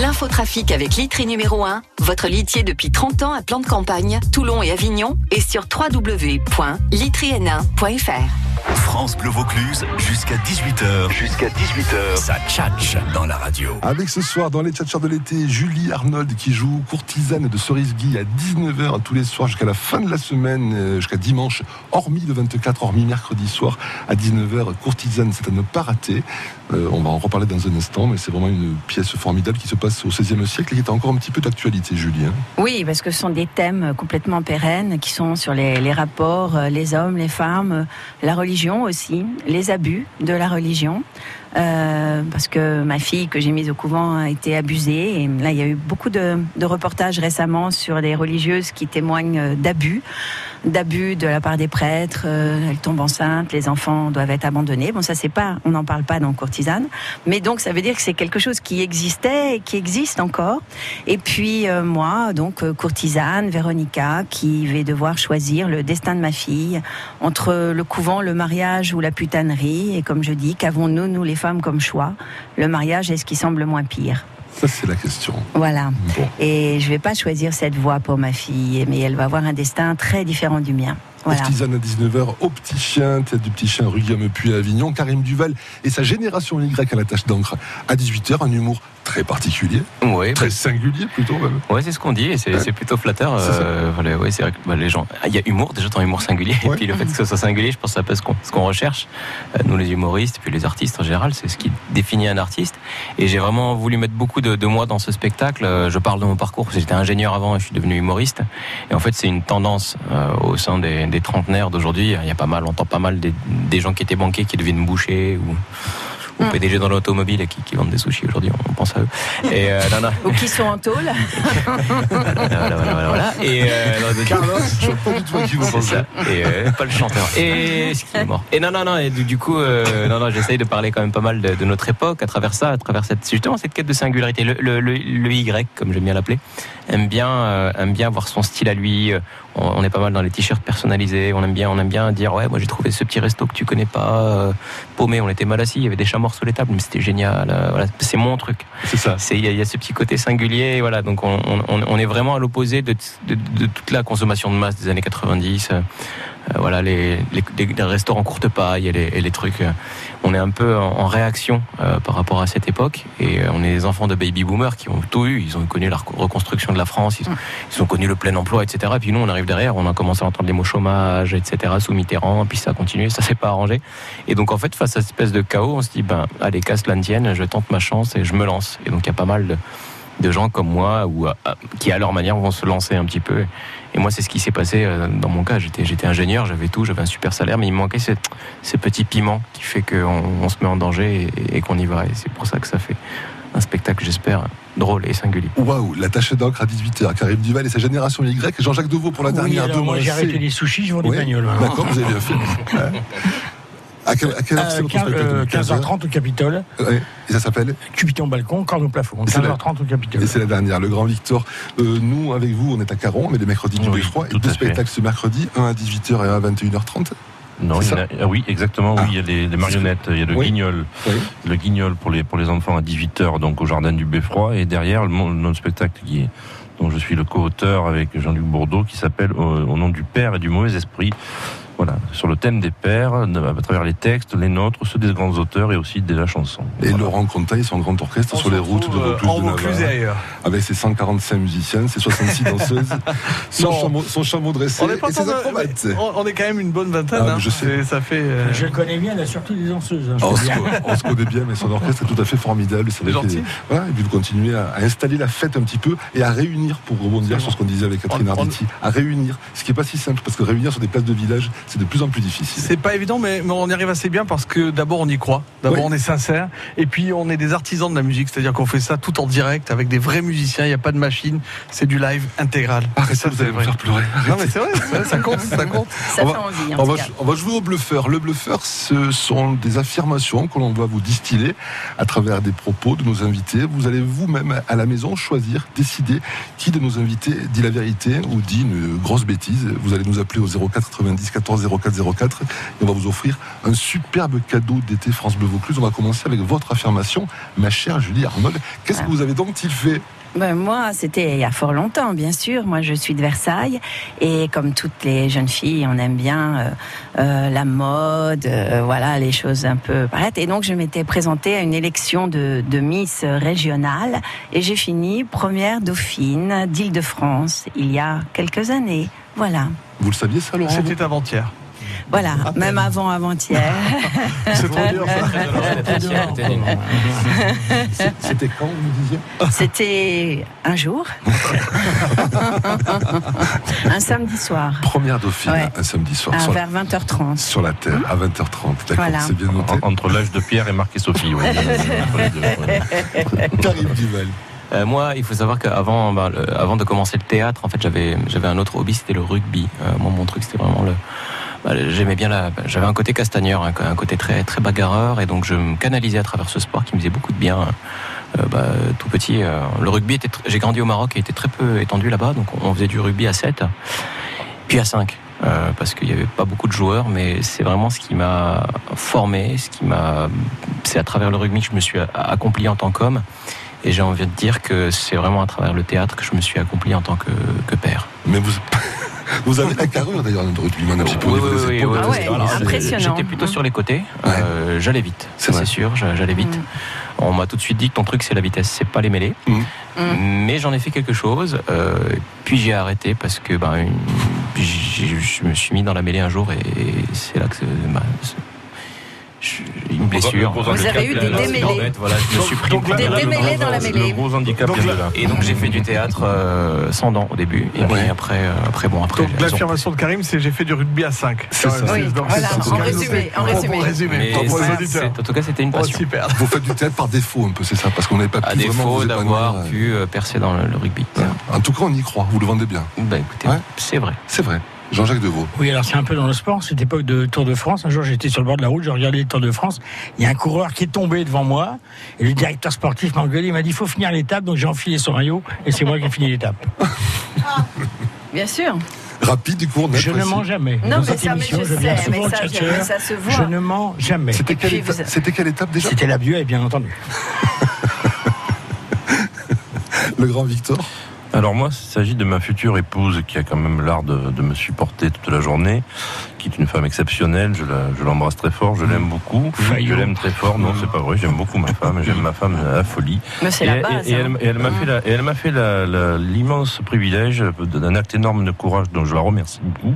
L'infotrafic avec Litry numéro 1, votre litier depuis 30 ans à plan de campagne, Toulon et Avignon, et sur www.litryn1.fr. France Bleu Vaucluse jusqu'à 18h. Jusqu'à 18h. Ça tchatche dans la radio. Avec ce soir dans les tchatcheurs de l'été, Julie Arnold qui joue courtisane de Cerise Guy à 19h tous les soirs jusqu'à la fin de la semaine, euh, jusqu'à dimanche, hormis le 24, hormis mercredi soir à 19h. Courtisane, c'est à ne pas rater. Euh, on va en reparler dans un instant, mais c'est vraiment une pièce formidable qui se passe au XVIe siècle et qui est encore un petit peu d'actualité, Julie. hein. Oui, parce que ce sont des thèmes complètement pérennes qui sont sur les, rapports, euh, les hommes, les femmes, euh, la religion aussi, les abus de la religion. Parce que ma fille que j'ai mise au couvent a été abusée. Et là, il y a eu beaucoup de, de reportages récemment sur des religieuses qui témoignent d'abus, d'abus de la part des prêtres. Euh, elles tombent enceintes, les enfants doivent être abandonnés. Bon, ça c'est pas, on n'en parle pas dans courtisane, mais donc ça veut dire que c'est quelque chose qui existait et qui existe encore. Et puis euh, moi, donc euh, courtisane, Véronica, qui vais devoir choisir le destin de ma fille entre le couvent, le mariage ou la putanerie. Et comme je dis, qu'avons-nous nous les femmes comme choix? Le mariage est ce qui semble moins pire. Ça, c'est la question. Voilà. Bon. Et je vais pas choisir cette voie pour ma fille, mais elle va avoir un destin très différent du mien. Voilà. Courtisane à 19h, au petit chien, tête du petit chien, rue Guillaume Puy à Avignon, Karim Duval et sa génération Y à la tâche d'encre à 18h, un humour très particulier, Oui, très singulier plutôt même. Ouais, c'est ce qu'on dit et c'est plutôt flatteur. Ça. euh, voilà, ouais, c'est vrai que bah, les gens. Ah, Il y a humour, déjà dans humour singulier. Ouais. Et puis le fait que ce soit singulier, je pense que c'est un peu ce qu'on recherche. Euh, nous, les humoristes, et puis les artistes en général, c'est ce qui définit un artiste. Et j'ai vraiment voulu mettre beaucoup de, de moi dans ce spectacle. Euh, Je parle de mon parcours j'étais ingénieur avant et je suis devenu humoriste. Et en fait, c'est une tendance euh, au sein des, des trentenaires d'aujourd'hui. Il y a pas mal, on entend pas mal des, des gens qui étaient banquiers qui deviennent bouchers ou. Ou PDG dans l'automobile et qui, qui vendent des sushis aujourd'hui, on pense à eux. Et euh, non, non, Ou qui sont en tôle. voilà, voilà, voilà, voilà. Et euh, non, de- Carlos, je sais pas du tout à qui vous c'est pensez. ça. Et euh, pas le chanteur. Et non, non, non. Et du, du coup, euh, non, non, j'essaye de parler quand même pas mal de, de notre époque à travers ça, à travers cette justement cette quête de singularité. Le, le, le, le Y, comme j'aime bien l'appeler, aime bien, euh, aime bien avoir son style à lui. Euh, On, on est pas mal dans les t-shirts personnalisés. On aime bien, on aime bien dire ouais, moi j'ai trouvé ce petit resto que tu connais pas, euh, paumé. On était mal assis. Il y avait des chats morts sous les tables, mais c'était génial. Euh, voilà, c'est mon truc. C'est ça. Il y, a- il y a ce petit côté singulier, voilà. Donc on, on, on est vraiment à l'opposé de, de, de toute la consommation de masse des années 90. Euh, voilà, les, les, les- restaurants courte paille et les, et les trucs. euh, on est un peu en, réaction euh, par rapport à cette époque, et on est des enfants de baby boomers qui ont tout eu. Ils ont connu la reco- reconstruction de la France, ils ont, ils ont connu le plein emploi, etc. Et puis nous, on arrive derrière, on a commencé à entendre les mots chômage, etc. sous Mitterrand, puis ça a continué, ça s'est pas arrangé. Et donc en fait, face à cette espèce de chaos, on se dit ben allez, casse la tienne, je tente ma chance et je me lance. Et donc il y a pas mal de, de gens comme moi ou qui à leur manière vont se lancer un petit peu. Et moi, c'est ce qui s'est passé euh, dans mon cas. J'étais, j'étais ingénieur, j'avais tout, j'avais un super salaire, mais il me manquait ce, ce petit piment qui fait qu'on on se met en danger et, et qu'on y va. Et c'est pour ça que ça fait un spectacle, j'espère, drôle et singulier. Waouh, la tâche d'encre à 18h, Karim Duval et sa génération Y, Jean-Jacques Deveau pour la Oui, dernière alors, moi, demande. j'ai arrêté les sushis, je vends des bagnoles. maintenant. D'accord, vous avez bien fait. À quelle, à quelle heure c'est Euh, votre 15, spectacle euh, 15 heures 15h30 au Capitole. Et ça s'appelle Cupiton balcon, corne au plafond. C'est la- 15h30 au Capitole. Et c'est la dernière, le Grand Victor. Euh, nous, avec vous, on est à Caron, mais les mercredis du Oui, Beffroi. Et deux spectacles ce mercredi, un à 18h et un à 21h30. Non, C'est il y a- ah oui, exactement. Ah. Oui, il y a les, les marionnettes, il y a le Oui. guignol, Oui. le guignol pour les pour les enfants à 18h, donc au jardin du Beffroi, et derrière le notre spectacle qui est dont je suis le co-auteur avec Jean-Luc Bourdeau, qui s'appelle au, au nom du Père et du mauvais esprit. Voilà, sur le thème des pères, à travers les textes, les nôtres, ceux des grands auteurs et aussi de la chanson. Et Laurent Contaille, son grand orchestre sur les routes de Vaucluse de Navarre, avec ses 145 musiciens, ses 66 danseuses, son, chameau, son chameau dressé on est et ses acrobates. On est quand même une bonne vingtaine. Ah, hein. je sais. Ça fait. euh, Je le connais bien, surtout des danseuses. hein, on, se, dire. on se connaît bien, mais son orchestre est tout à fait formidable. C'est gentil. Voilà, et puis vous continuez à, à installer la fête un petit peu et à réunir, pour rebondir sur ce qu'on disait avec Catherine Arditi, à réunir. Ce qui n'est pas si simple, parce que réunir sur des places de village, c'est de plus en plus difficile. C'est pas évident, mais, mais on y arrive assez bien parce que d'abord on y croit, d'abord Oui. on est sincère, et puis on est des artisans de la musique, c'est-à-dire qu'on fait ça tout en direct avec des vrais musiciens, il n'y a pas de machine, c'est du live intégral. Arrêtez, Ça, vous c'est allez me vrai. faire pleurer. Non mais c'est vrai, ça compte, ça compte. Ça on, fait va, envie, en on tout va- cas. on va jouer au bluffeur. Le bluffeur, ce sont des affirmations que l'on va vous distiller à travers des propos de nos invités. Vous allez vous-même à la maison choisir, décider qui de nos invités dit la vérité ou dit une grosse bêtise. Vous allez nous appeler au 04 90 14 04 04 et on va vous offrir un superbe cadeau d'été France Bleu Vaucluse. On va commencer avec votre affirmation, ma chère Julie Arnold. Qu'est-ce que vous avez donc il fait? Ben, moi, c'était il y a fort longtemps, bien sûr. Moi, je suis de Versailles et comme toutes les jeunes filles, on aime bien euh, euh, la mode, euh, voilà, les choses un peu paraître. Et donc, je m'étais présentée à une élection de, de Miss régionale et j'ai fini première dauphine d'Île-de-France il y a quelques années. Voilà. Vous le saviez ça, Laurent C'était avant-hier. Voilà, même avant avant-hier. C'est trop dur ça. C'était quand, vous me disiez C'était un jour, un samedi soir, Première dauphine, Ouais. un samedi soir. sur- vers 20h30. sur la Terre à 20h30. D'accord, Voilà. c'est bien noté. En- entre l'âge de Pierre et Marc et Sophie. ouais. Karim Duval. Euh, moi, il faut savoir qu'avant le- avant de commencer le théâtre, en fait, j'avais j'avais un autre hobby, c'était le rugby. Euh, moi, mon truc, c'était vraiment le. bah, J'aimais bien la. J'avais un côté castagneur, un, un côté très très bagarreur, et donc je me canalisais à travers ce sport qui me faisait beaucoup de bien. Euh, bah, tout petit, euh, le rugby était. J'ai grandi au Maroc et était très peu étendu là-bas, donc on faisait du rugby à 7, puis à 5. euh, parce qu'il n'y avait pas beaucoup de joueurs, mais c'est vraiment ce qui m'a formé, ce qui m'a, c'est à travers le rugby que je me suis accompli en tant qu'homme. Et j'ai envie de dire que c'est vraiment à travers le théâtre que je me suis accompli en tant que, que père. Mais vous, vous avez la carrure d'ailleurs de rugbyman un petit peu au Oui, niveau oui, des oui, épaules. oui, Ah oui. ouais, impressionnant. J'étais plutôt sur les côtés. Euh, j'allais vite, C'est ça vrai. c'est sûr, j'a- j'allais vite. Mm. On m'a tout de suite dit que ton truc c'est la vitesse, c'est pas les mêlées. Mm. Mais j'en ai fait quelque chose, euh, puis j'ai arrêté parce que ben, une- je me suis mis dans la mêlée un jour et c'est là que ben, je- une blessure. Le Vous avez eu des démêlés. Voilà, je me suis pris Des démêlés dans la Le mêlée. gros handicap Donc là-. Et donc j'ai fait du théâtre euh, sans dents au début, et puis après, euh, après bon après. Donc l'affirmation de Karim, c'est j'ai fait du rugby à 5. C'est ça. Oui, donc voilà, c'est- en résumé, en résumé. En tout cas, c'était une Oh, passion. super. Vous faites du théâtre par défaut un peu, c'est ça Parce qu'on n'avait pas pu vraiment défaut vous d'avoir pu euh, percer dans le, le rugby. En tout cas, on y croit, vous le vendez bien. Ben écoutez, c'est vrai. C'est vrai. Jean-Jacques Deveau. Oui, alors c'est un peu dans le sport, cette époque de Tour de France. Un jour, j'étais sur le bord de la route, je regardais le Tour de France. Il y a un coureur qui est tombé devant moi, et le directeur sportif m'a engueulé, il m'a dit, il faut finir l'étape, donc j'ai enfilé son maillot, et c'est moi qui ai fini l'étape. Bien sûr. Rapide, du coup, net, Je ne mens jamais. Non, Dans mais cette ça, mais émission, je je viens sais, souvent mais ça, mais ça se voit. Je ne mens jamais. C'était quelle, vous- quelle étape déjà C'était la buée, bien entendu. Le grand Victor Alors moi, il s'agit de ma future épouse qui a quand même l'art de, de me supporter toute la journée, qui est une femme exceptionnelle. Je l'embrasse très fort, je l'aime beaucoup. Faillot. Je l'aime très fort. Non, c'est pas vrai. J'aime beaucoup ma femme. J'aime ma femme à la folie. Mais c'est la base. et hein. elle, et elle m'a fait, la- et elle m'a fait l'immense privilège d'un acte énorme de courage dont je la remercie beaucoup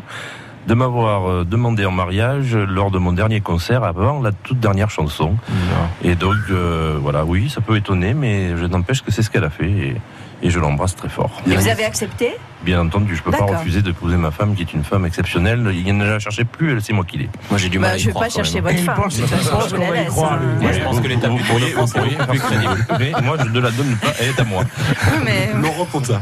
de m'avoir euh, demandé en mariage lors de mon dernier concert avant la toute dernière chanson. Et donc, euh, voilà, oui, ça peut étonner, mais je n'empêche que c'est ce qu'elle a fait et, et je l'embrasse très fort. Et vous avez accepté? Bien entendu, je peux pas refuser d'épouser ma femme qui est une femme exceptionnelle. Il ne la cherchait plus, elle, c'est moi qui l'ai. Moi j'ai du mal bah, à y Je ne vais pas chercher votre femme. pense- De façon, pense je vous la laisse. hein. Moi je pense que de est beaucoup plus crédible. Mais moi, je ne la donne pas, elle est à moi. Mais Laurent Conta.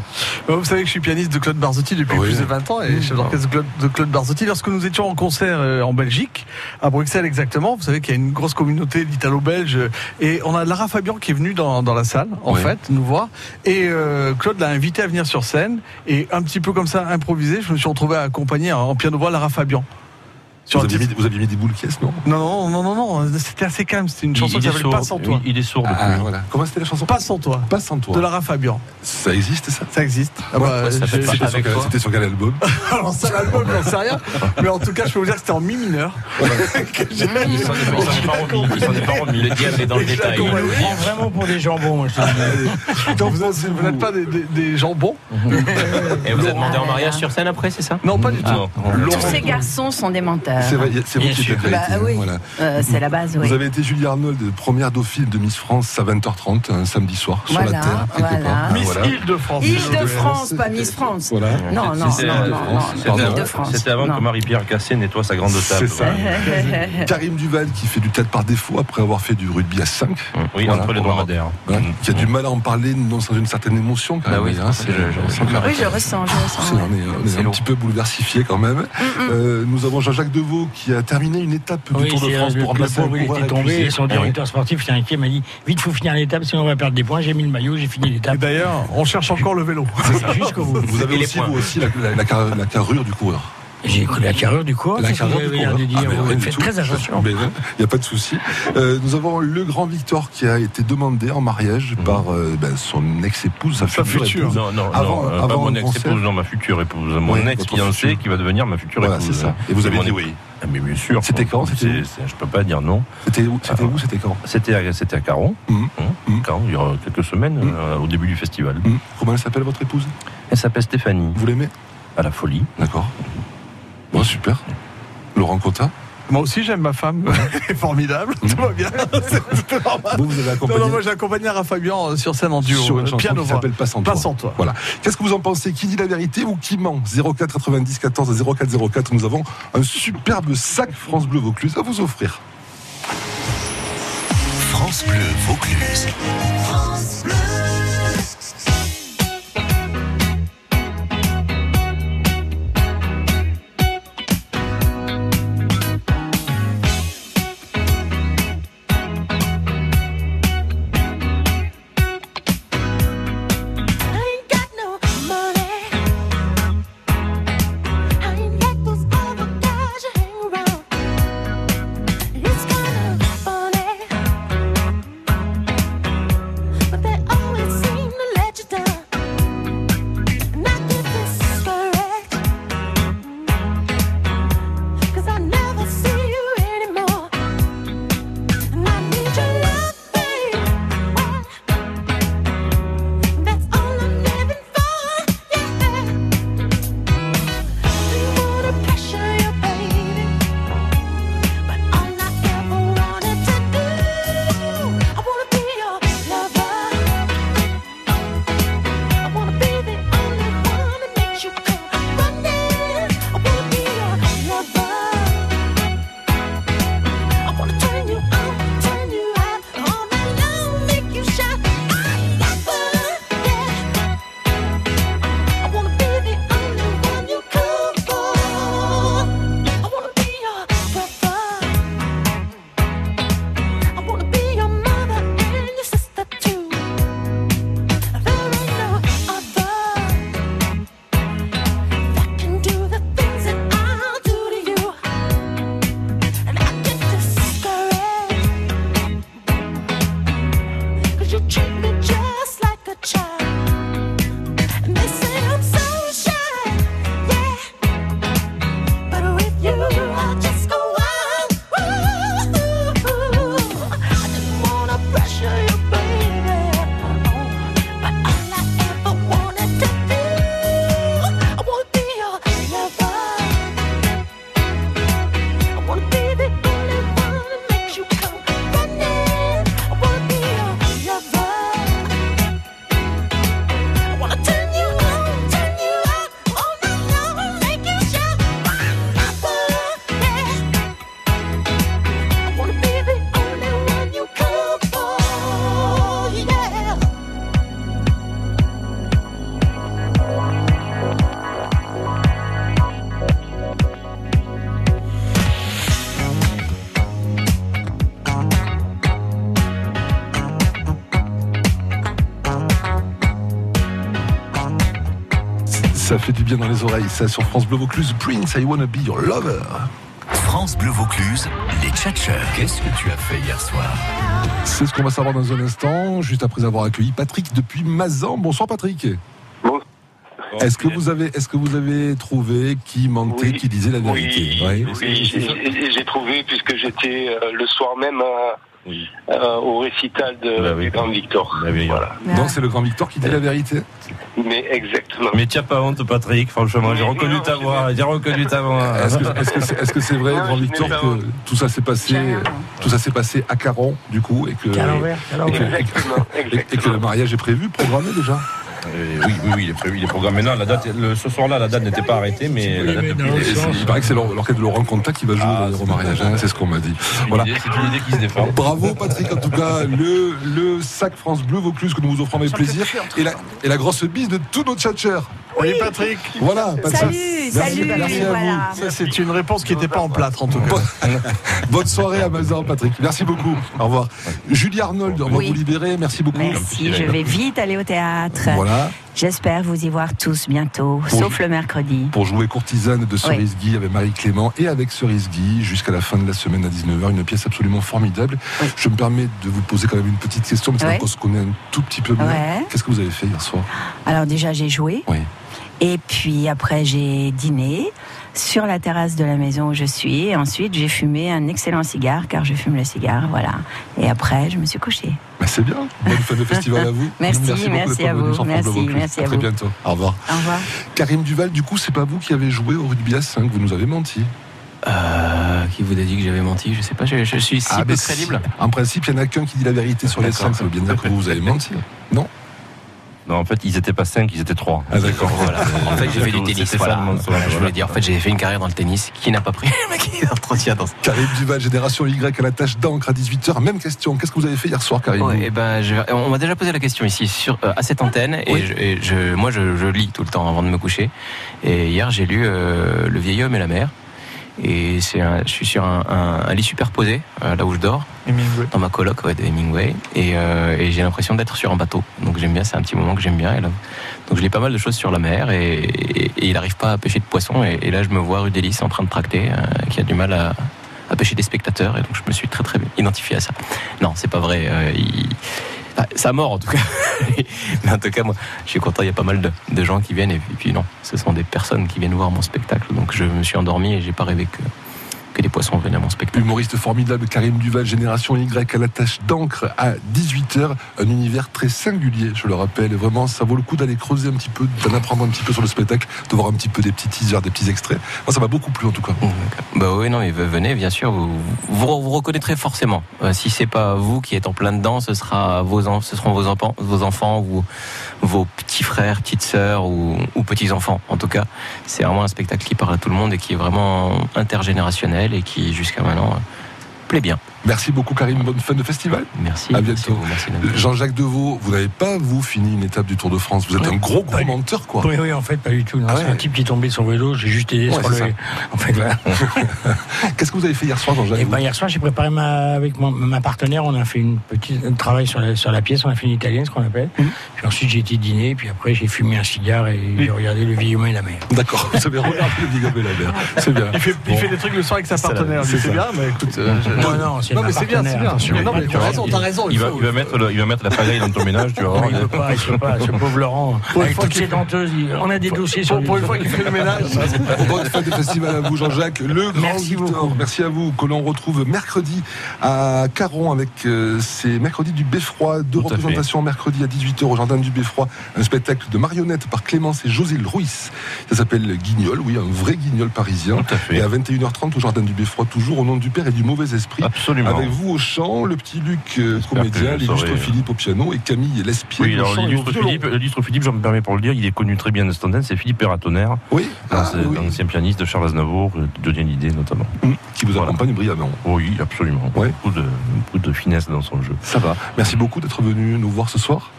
Euh, Vous savez que je suis pianiste de Claude Barzotti depuis Oui. plus de 20 ans et chef d'orchestre de Claude, de Claude Barzotti. Lorsque nous étions en concert euh, en Belgique, à Bruxelles exactement, vous savez qu'il y a une grosse communauté d'Italo-Belges et on a Lara Fabian qui est venue dans, dans la salle, en Oui. fait, nous voir. Et euh, Claude l'a invité à venir sur scène et un petit peu comme ça, improvisé, je me suis retrouvé à accompagner en piano-voix Lara Fabian. Sur vous, aviez mis, vous aviez mis des boules caisses, non Non, non, non, non, non, c'était assez calme. C'était une chanson il qui est s'appelle sourd. Pas sans toi. Il, il est sourd depuis. Ah, voilà. Comment c'était la chanson Pas sans toi. Pas sans toi. De Lara Fabian. Ça existe, ça Ça existe. Ah Ouais, bah, ouais, C'était sur, quel- c'était sur quel album Alors ça, l'album, j'en sais rien. Mais en tout cas, je peux vous dire que c'était en mi mineur. Pas remis. Le diable est dans le détail. Vraiment pour des jambons, vous êtes- vous n'êtes pas des, jambons Et vous êtes demandé en mariage sur scène après, c'est ça? Non, pas du tout. Tous ces garçons sont des menteurs. C'est vrai, c'est vous qui êtes Bah vérité, oui, voilà. Euh, c'est la base, oui. Vous avez été Julie Arnold, première dauphine de Miss France à 20h30, un samedi soir, sur Voilà, la Terre, voilà. part. Ah, Miss. Île-de-France. Île-de-France, pas Miss France. Voilà. Non, non, C'était, non, euh, non, France, non, C'était avant non. que Marie-Pierre Cassé nettoie sa grande table. C'est ça. voilà. Karim Duval qui fait du théâtre par défaut après avoir fait du rugby à 5. Oui, Voilà, entre les dromadaires. Voilà, qui a du mal à en parler non sans une certaine émotion quand Bah même. oui, hein, je- ressens Oui, je ressens, c'est- un petit peu bouleversifié quand même. Euh, nous avons Jean-Jacques Deveau qui a terminé une étape du Oui, Tour de France pour remplacer il coureur était tombé et son directeur sportif était inquiet, m'a dit Vite, faut finir l'étape, sinon on va perdre des points. J'ai mis le maillot, j'ai fini l'étape. d'ailleurs, on cherche encore le vélo. Jusqu'au bout. Vous avez Et aussi, points. vous aussi la, la- la car- la carrure du coureur. J'ai écouté la carrure du cours. La carrure du coureur. de dire. Ah, faites tout. très attention. Mais il n'y a pas de souci. Euh, nous avons le grand Victor qui a été demandé en mariage par euh, ben, son ex-épouse, sa, Sa future future. épouse. Non, non, Avant- non, euh, avant pas mon ex-épouse, non, ma future épouse. Mon Oui, ex-fiancée qui va devenir ma future Voilà, épouse. c'est ça. Et vous avez dit oui. Ah, mais bien sûr. C'était quand, c'était où C'est- c'est- Je peux pas dire non. C'était où C'était où C'était quand C'était à, c'était à Caron, hein, Mhm. Caron, il y a quelques semaines, Mhm. euh, au début du festival. Hum. Comment elle s'appelle votre épouse? Elle s'appelle Stéphanie, Vous l'aimez? À la folie. D'accord. Bon, super. Laurent Cotta Moi aussi, j'aime ma femme. Elle est formidable. Tout va bien. C'est tout normal. Vous, vous avez Non, accompagné non, moi j'ai accompagné Fabian euh, sur scène en duo. sur une euh, chanson piano qui s'appelle Pas sans Pas toi. sans toi. Voilà. Qu'est-ce que vous en pensez? Qui dit la vérité ou qui ment? 04 90 14 04 04. Nous avons un superbe sac France Bleu Vaucluse à vous offrir. France Bleu Vaucluse. I fait du bien dans les oreilles, ça sur France Bleu Vaucluse. Prince, I wanna be your lover. France Bleu Vaucluse, les tchatcheurs. Qu'est-ce que tu as fait hier soir C'est ce qu'on va savoir dans un instant, juste après avoir accueilli Patrick depuis Mazan. Bonsoir Patrick. Est-ce que vous avez, est-ce que vous avez trouvé qui mentait, qui disait la vérité? Oui, Oui. oui, j'ai trouvé puisque j'étais euh, le soir même euh, euh, au récital de, du Grand Victor. Voilà. Donc c'est le grand Victor qui dit la vérité. Mais exactement. Mais tu n'as pas honte, Patrick, franchement, j'ai reconnu ta voix, j'ai reconnu ta voix. Est-ce que c'est vrai, grand Victor, que tout ça s'est passé, tout ça s'est passé à Caron, du coup, et que, et que le mariage est prévu, programmé déjà? Euh, oui, oui, oui, il est prévu, il est programmé. Non, la date, le- ce soir-là, la date n'était pas arrêtée, mais la date depuis- Et c'est- Il paraît que c'est l'or- l'orchestre de Laurent Contact qui va jouer dans le mariage, hein, c'est ce qu'on m'a dit. Voilà. c'est une idée qui se défend. Bravo Patrick, en tout cas, le, le sac France Bleu Vaucluse que nous vous offrons avec plaisir. Et la, et la grosse bise de tous nos tchatchers. Oui, Patrick. Voilà, Patrick. Salut, Merci, merci à vous. Ça, c'est une réponse qui n'était pas en plâtre, en tout cas. Bonne soirée à Mazan, Patrick. Merci beaucoup. Au revoir. Julie Arnold, on va Oui. vous libérer. Merci beaucoup. Merci, je vais vite aller au théâtre. Voilà. J'espère vous y voir tous bientôt, Pour- sauf le mercredi. Pour jouer courtisane de Cerise Guy avec Marie Clément et avec Cerise Guy jusqu'à la fin de la semaine à 19h. Une pièce absolument formidable. Je me permets de vous poser quand même une petite question, parce Ouais. qu'on se connaît un tout petit peu mieux. Ouais. Qu'est-ce que vous avez fait hier soir? Alors déjà j'ai joué. Oui. Et puis après j'ai dîné sur la terrasse de la maison où je suis. Et ensuite j'ai fumé un excellent cigare car je fume le cigare, voilà. Et après je me suis couchée. Bah, c'est bien. Bonne fin de festival à vous. Merci, merci d'être à vous. Merci, merci à très vous. bientôt. Au revoir. Au revoir. Karim Duval, du coup, c'est pas vous qui avez joué au rugby à 5, vous nous avez menti. Euh, qui vous a dit que j'avais menti? Je sais pas, je, je suis si Ah, peu crédible. si. En principe, il y en a qu'un qui dit la vérité sur les D'accord. 5, ça veut bien dire que vous avez menti. Non Non, en fait, ils étaient pas 5, ils étaient 3. Ah, d'accord. Voilà. En fait, j'ai fait du tennis. Voilà. Voilà, je voulais dire, en fait, j'ai fait une carrière dans le tennis. Qui n'a pas pris le mec qui entretient dans Karim Duval, Génération Y à la tâche d'encre à 18h. Même question. Qu'est-ce que vous avez fait hier soir, Karim Ouais, eh ben, je- on m'a déjà posé la question ici sur, euh, à cette antenne et, je, et je- moi je, je lis tout le temps avant de me coucher. Et hier j'ai lu euh, Le vieil homme et la mer. Et c'est un- je suis sur un, un- un lit superposé euh, là où je dors, dans ma coloc ouais, de Hemingway. Et, euh, et j'ai l'impression d'être sur un bateau. Donc j'aime bien, c'est un petit moment que j'aime bien. Et là, donc je lis pas mal de choses sur la mer et, et- et il n'arrive pas à pêcher de poissons. Et, là je me vois rue d'Hélice en train de tracter, euh, qui a du mal à, à pêcher des spectateurs. Et donc je me suis très très identifié à ça. Non, c'est pas vrai. euh, il- Enfin, ça mort en tout cas. Mais en tout cas, moi, je suis content. Il y a pas mal de, gens qui viennent. Et puis non, ce sont des personnes qui viennent voir mon spectacle. Donc je me suis endormi et j'ai pas rêvé que, que des poissons venaient à mon spectacle. Humoriste formidable, Karim Duval, Génération Y à la tâche d'encre à 18h. Un univers très singulier, je le rappelle. Vraiment, ça vaut le coup d'aller creuser un petit peu, d'en apprendre un petit peu sur le spectacle, de voir un petit peu des petits teasers, des petits extraits. Moi, ça m'a beaucoup plu en tout cas. Bah oui, non, mais venez, bien sûr, vous vous, vous reconnaîtrez forcément. Euh, si c'est pas vous qui êtes en plein dedans, ce sera vos ce seront vos enfants, vos enfants ou vos petits frères, petites sœurs ou, ou petits enfants. En tout cas, c'est vraiment un spectacle qui parle à tout le monde et qui est vraiment intergénérationnel et qui jusqu'à maintenant euh, plaît bien. Merci beaucoup, Karim. Bonne fin de festival. Merci. À bientôt. Jean-Jacques Deveau, vous n'avez pas, vous, fini une étape du Tour de France. Vous êtes un gros, gros menteur, quoi. Oui, oui, en fait, pas du tout. Ah c'est un type qui est tombé de son vélo, j'ai juste aidé Ouais, sur c'est le. En fait, voilà. Qu'est-ce que vous avez fait hier soir, Jean-Jacques Et ben, hier soir, j'ai préparé ma, avec mon- ma partenaire, on a fait une petite, un travail sur la, sur la pièce, on a fait une italienne, ce qu'on appelle. Mmh. Puis ensuite, j'ai été dîner, puis après, j'ai fumé un cigare et j'ai regardé le vieil homme et la mer. D'accord, vous avez regardé le Big et la mer. C'est bien. Il fait, il fait des trucs le soir avec sa C'est partenaire. c'est C'est bien, mais écoute. euh, je- Non, non, non, ma mais c'est bien, c'est bien. Non, mais t'as raison, t'as raison. Il va, il va mettre, le- il va mettre la pagaille dans ton ménage, tu vas voir. Non, il veut pas, il veut pas, ce pauvre Laurent. Pour une avec fois toutes qu'il- ces denteuses, on a des dossiers sur Pour, pour une fois qu'il fait le ménage. Bonne fin de festival à vous, Jean-Jacques. Le grand Merci Victor. Merci à vous, que l'on retrouve mercredi à Caron avec euh, ces mercredis du Beffroi. Deux représentations mercredi à 18h au Jardin du Beffroi. Un spectacle de marionnettes par Clémence et José Ruiz. Ça s'appelle Guignol, oui, un vrai Guignol parisien. Tout à fait. Et à 21h30 au Jardin du Beffroi, toujours au nom du Père et du Mauvais Esprit. Absolument. Avec vous au chant, le petit Luc euh, comédien, l'illustre saurai. Philippe au piano et Camille Lespier Oui, au alors l'illustre. Philippe, l'illustre Philippe, je me permets pour le dire, il est connu très bien de antenne, c'est Philippe Perratonnerre, Oui, ah, l'ancien oui. l'ancien pianiste de Charles Aznavour, de Johnny Hallyday notamment. Hum, qui vous accompagne brillamment. Oui, absolument. Ouais. Beaucoup, de, beaucoup de finesse dans son jeu. Ça va. Merci beaucoup d'être venu nous voir ce soir.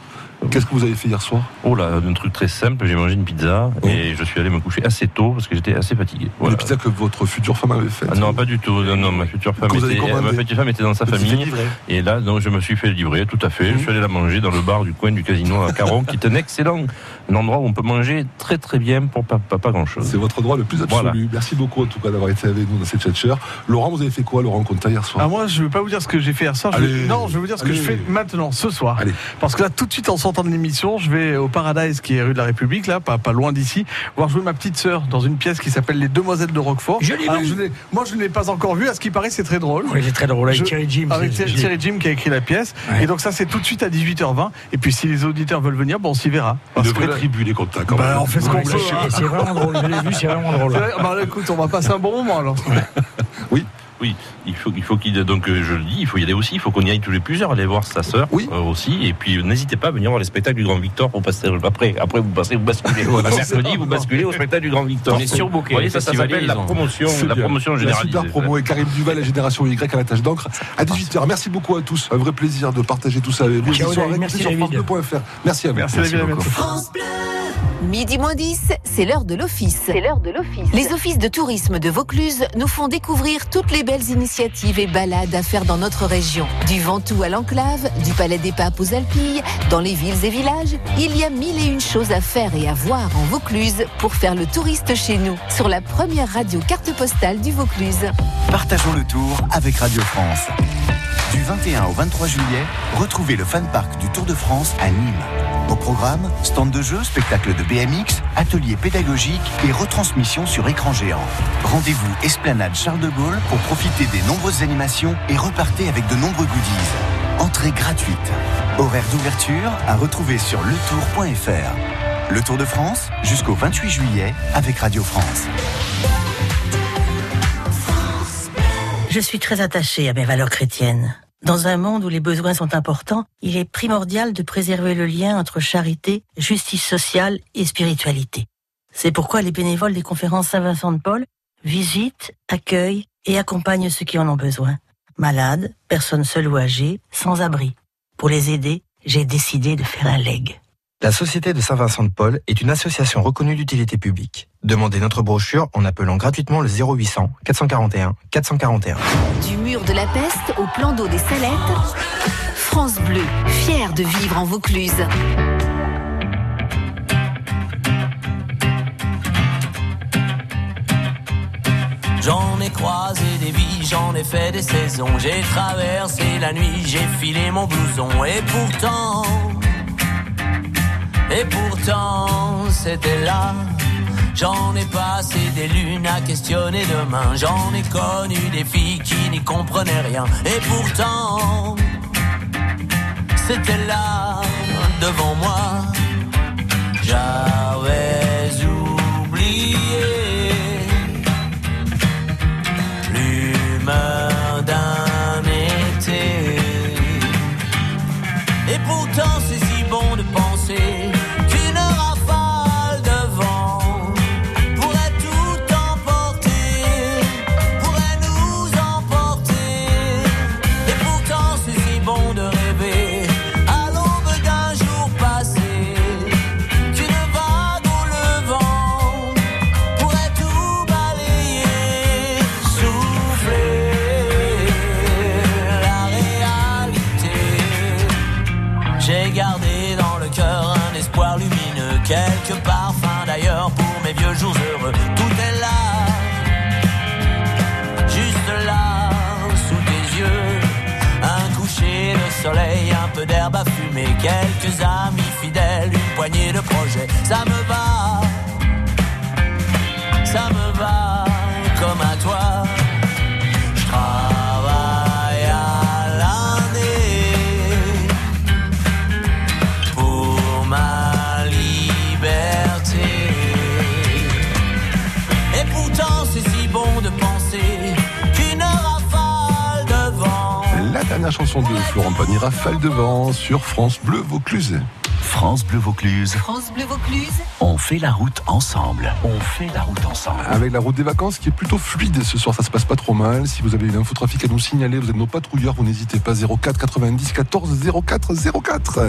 Qu'est-ce que vous avez fait hier soir? Oh là, un truc très simple, j'ai mangé une pizza et je suis allé me coucher assez tôt parce que j'étais assez fatigué. Voilà. Une pizza que votre future femme avait faite Ah non, pas du tout. Non, non, ma future femme était, commandé. ma petite femme était dans sa famille. Et là, donc, je me suis fait livrer, tout à fait. Je suis allé la manger dans le bar du coin du casino à Caron, qui est un excellent un endroit où on peut manger très très bien pour pas, pas, pas grand chose. C'est votre droit le plus absolu. Voilà. Merci beaucoup en tout cas d'avoir été avec nous dans cette chat Laurent, vous avez fait quoi, Laurent Conta, hier soir? Ah, moi, je ne vais pas vous dire ce que j'ai fait hier soir. Je vais- Allez. non, je vais vous dire ce que je fais maintenant, ce soir. Allez. Parce que là, tout de suite, en sortant de l'émission, je vais au Paradise, qui est rue de la République, là, pas, pas loin d'ici, voir jouer ma petite sœur dans une pièce qui s'appelle Les Demoiselles de Roquefort. Je l'ai l'ai- moi, je ne l'ai pas encore vu. À ce qui paraît, c'est très drôle. Oui, c'est très drôle. Avec Je- Thierry Jim. Avec c'est- Thierry, Jim qui a écrit la pièce. Ouais. Et donc, ça, c'est tout de suite à 18h20. Et puis, si les auditeurs veulent venir, bon, on s'y verra. Une Parce que tribu, les contacts. quand Bah, même. on fait ce qu'on peut. c'est- hein. Vraiment drôle. Je l'ai vu, c'est vraiment drôle. Bah, écoute, on va passer un bon moment alors. Oui. Oui, il faut, il faut qu'il donc euh, je le dis, il faut y aller aussi, il faut qu'on y aille tous les plusieurs, aller voir sa sœur Oui. euh, aussi, et puis n'hésitez pas à venir voir les spectacles du Grand Victor pour passer après, après vous passez, vous basculez. Voilà, mercredi, vous basculez au spectacle du Grand Victor. On est surbooké, Vous ça, s'appelle la promotion, C'est la super promo et Karim Duval, la génération Y à la tâche d'encre. À 18h. Merci beaucoup à tous. Un vrai plaisir de partager tout ça avec vous. Merci, écoutez sur. France2.fr. Merci à vous. Merci, à beaucoup. Midi moins 10, c'est l'heure de l'office. C'est l'heure de l'office. Les offices de tourisme de Vaucluse nous font découvrir toutes les belles initiatives et balades à faire dans notre région. Du Ventoux à l'Enclave, du Palais des Papes aux Alpilles, dans les villes et villages, il y a mille et une choses à faire et à voir en Vaucluse pour faire le touriste chez nous, sur la première radio carte postale du Vaucluse. Partageons le tour avec Radio France. Du 21 au 23 juillet, retrouvez le Fan Park du Tour de France à Nîmes. Au programme, stand de jeu, spectacle de BMX, ateliers pédagogiques et retransmission sur écran géant. Rendez-vous Esplanade Charles de Gaulle pour profiter des nombreuses animations et repartez avec de nombreux goodies. Entrée gratuite. Horaire d'ouverture à retrouver sur letour.fr. Le Tour de France jusqu'au 28 juillet avec Radio France. Je suis très attachée à mes valeurs chrétiennes. Dans un monde où les besoins sont importants, il est primordial de préserver le lien entre charité, justice sociale et spiritualité. C'est pourquoi les bénévoles des conférences Saint-Vincent de Paul visitent, accueillent et accompagnent ceux qui en ont besoin. Malades, personnes seules ou âgées, sans abri. Pour les aider, j'ai décidé de faire un leg. La Société de Saint-Vincent de Paul est une association reconnue d'utilité publique. Demandez notre brochure en appelant gratuitement le 0800 441 441. Du mur de la peste au plan d'eau des Salettes, France Bleu, fière de vivre en Vaucluse. J'en ai croisé des vies, j'en ai fait des saisons. J'ai traversé la nuit, j'ai filé mon blouson. Et pourtant, et pourtant, c'était là. J'en ai passé des lunes à questionner demain. J'en ai connu des filles qui n'y comprenaient rien. Et pourtant, c'était là, devant moi. Sur France Bleu Vaucluse. France Bleu Vaucluse. France Bleu Vaucluse. On fait la route ensemble. On fait la route ensemble. Avec la route des vacances qui est plutôt fluide ce soir, ça se passe pas trop mal. Si vous avez une infotrafic à nous signaler, vous êtes nos patrouilleurs, vous n'hésitez pas 04 90 14 04 04.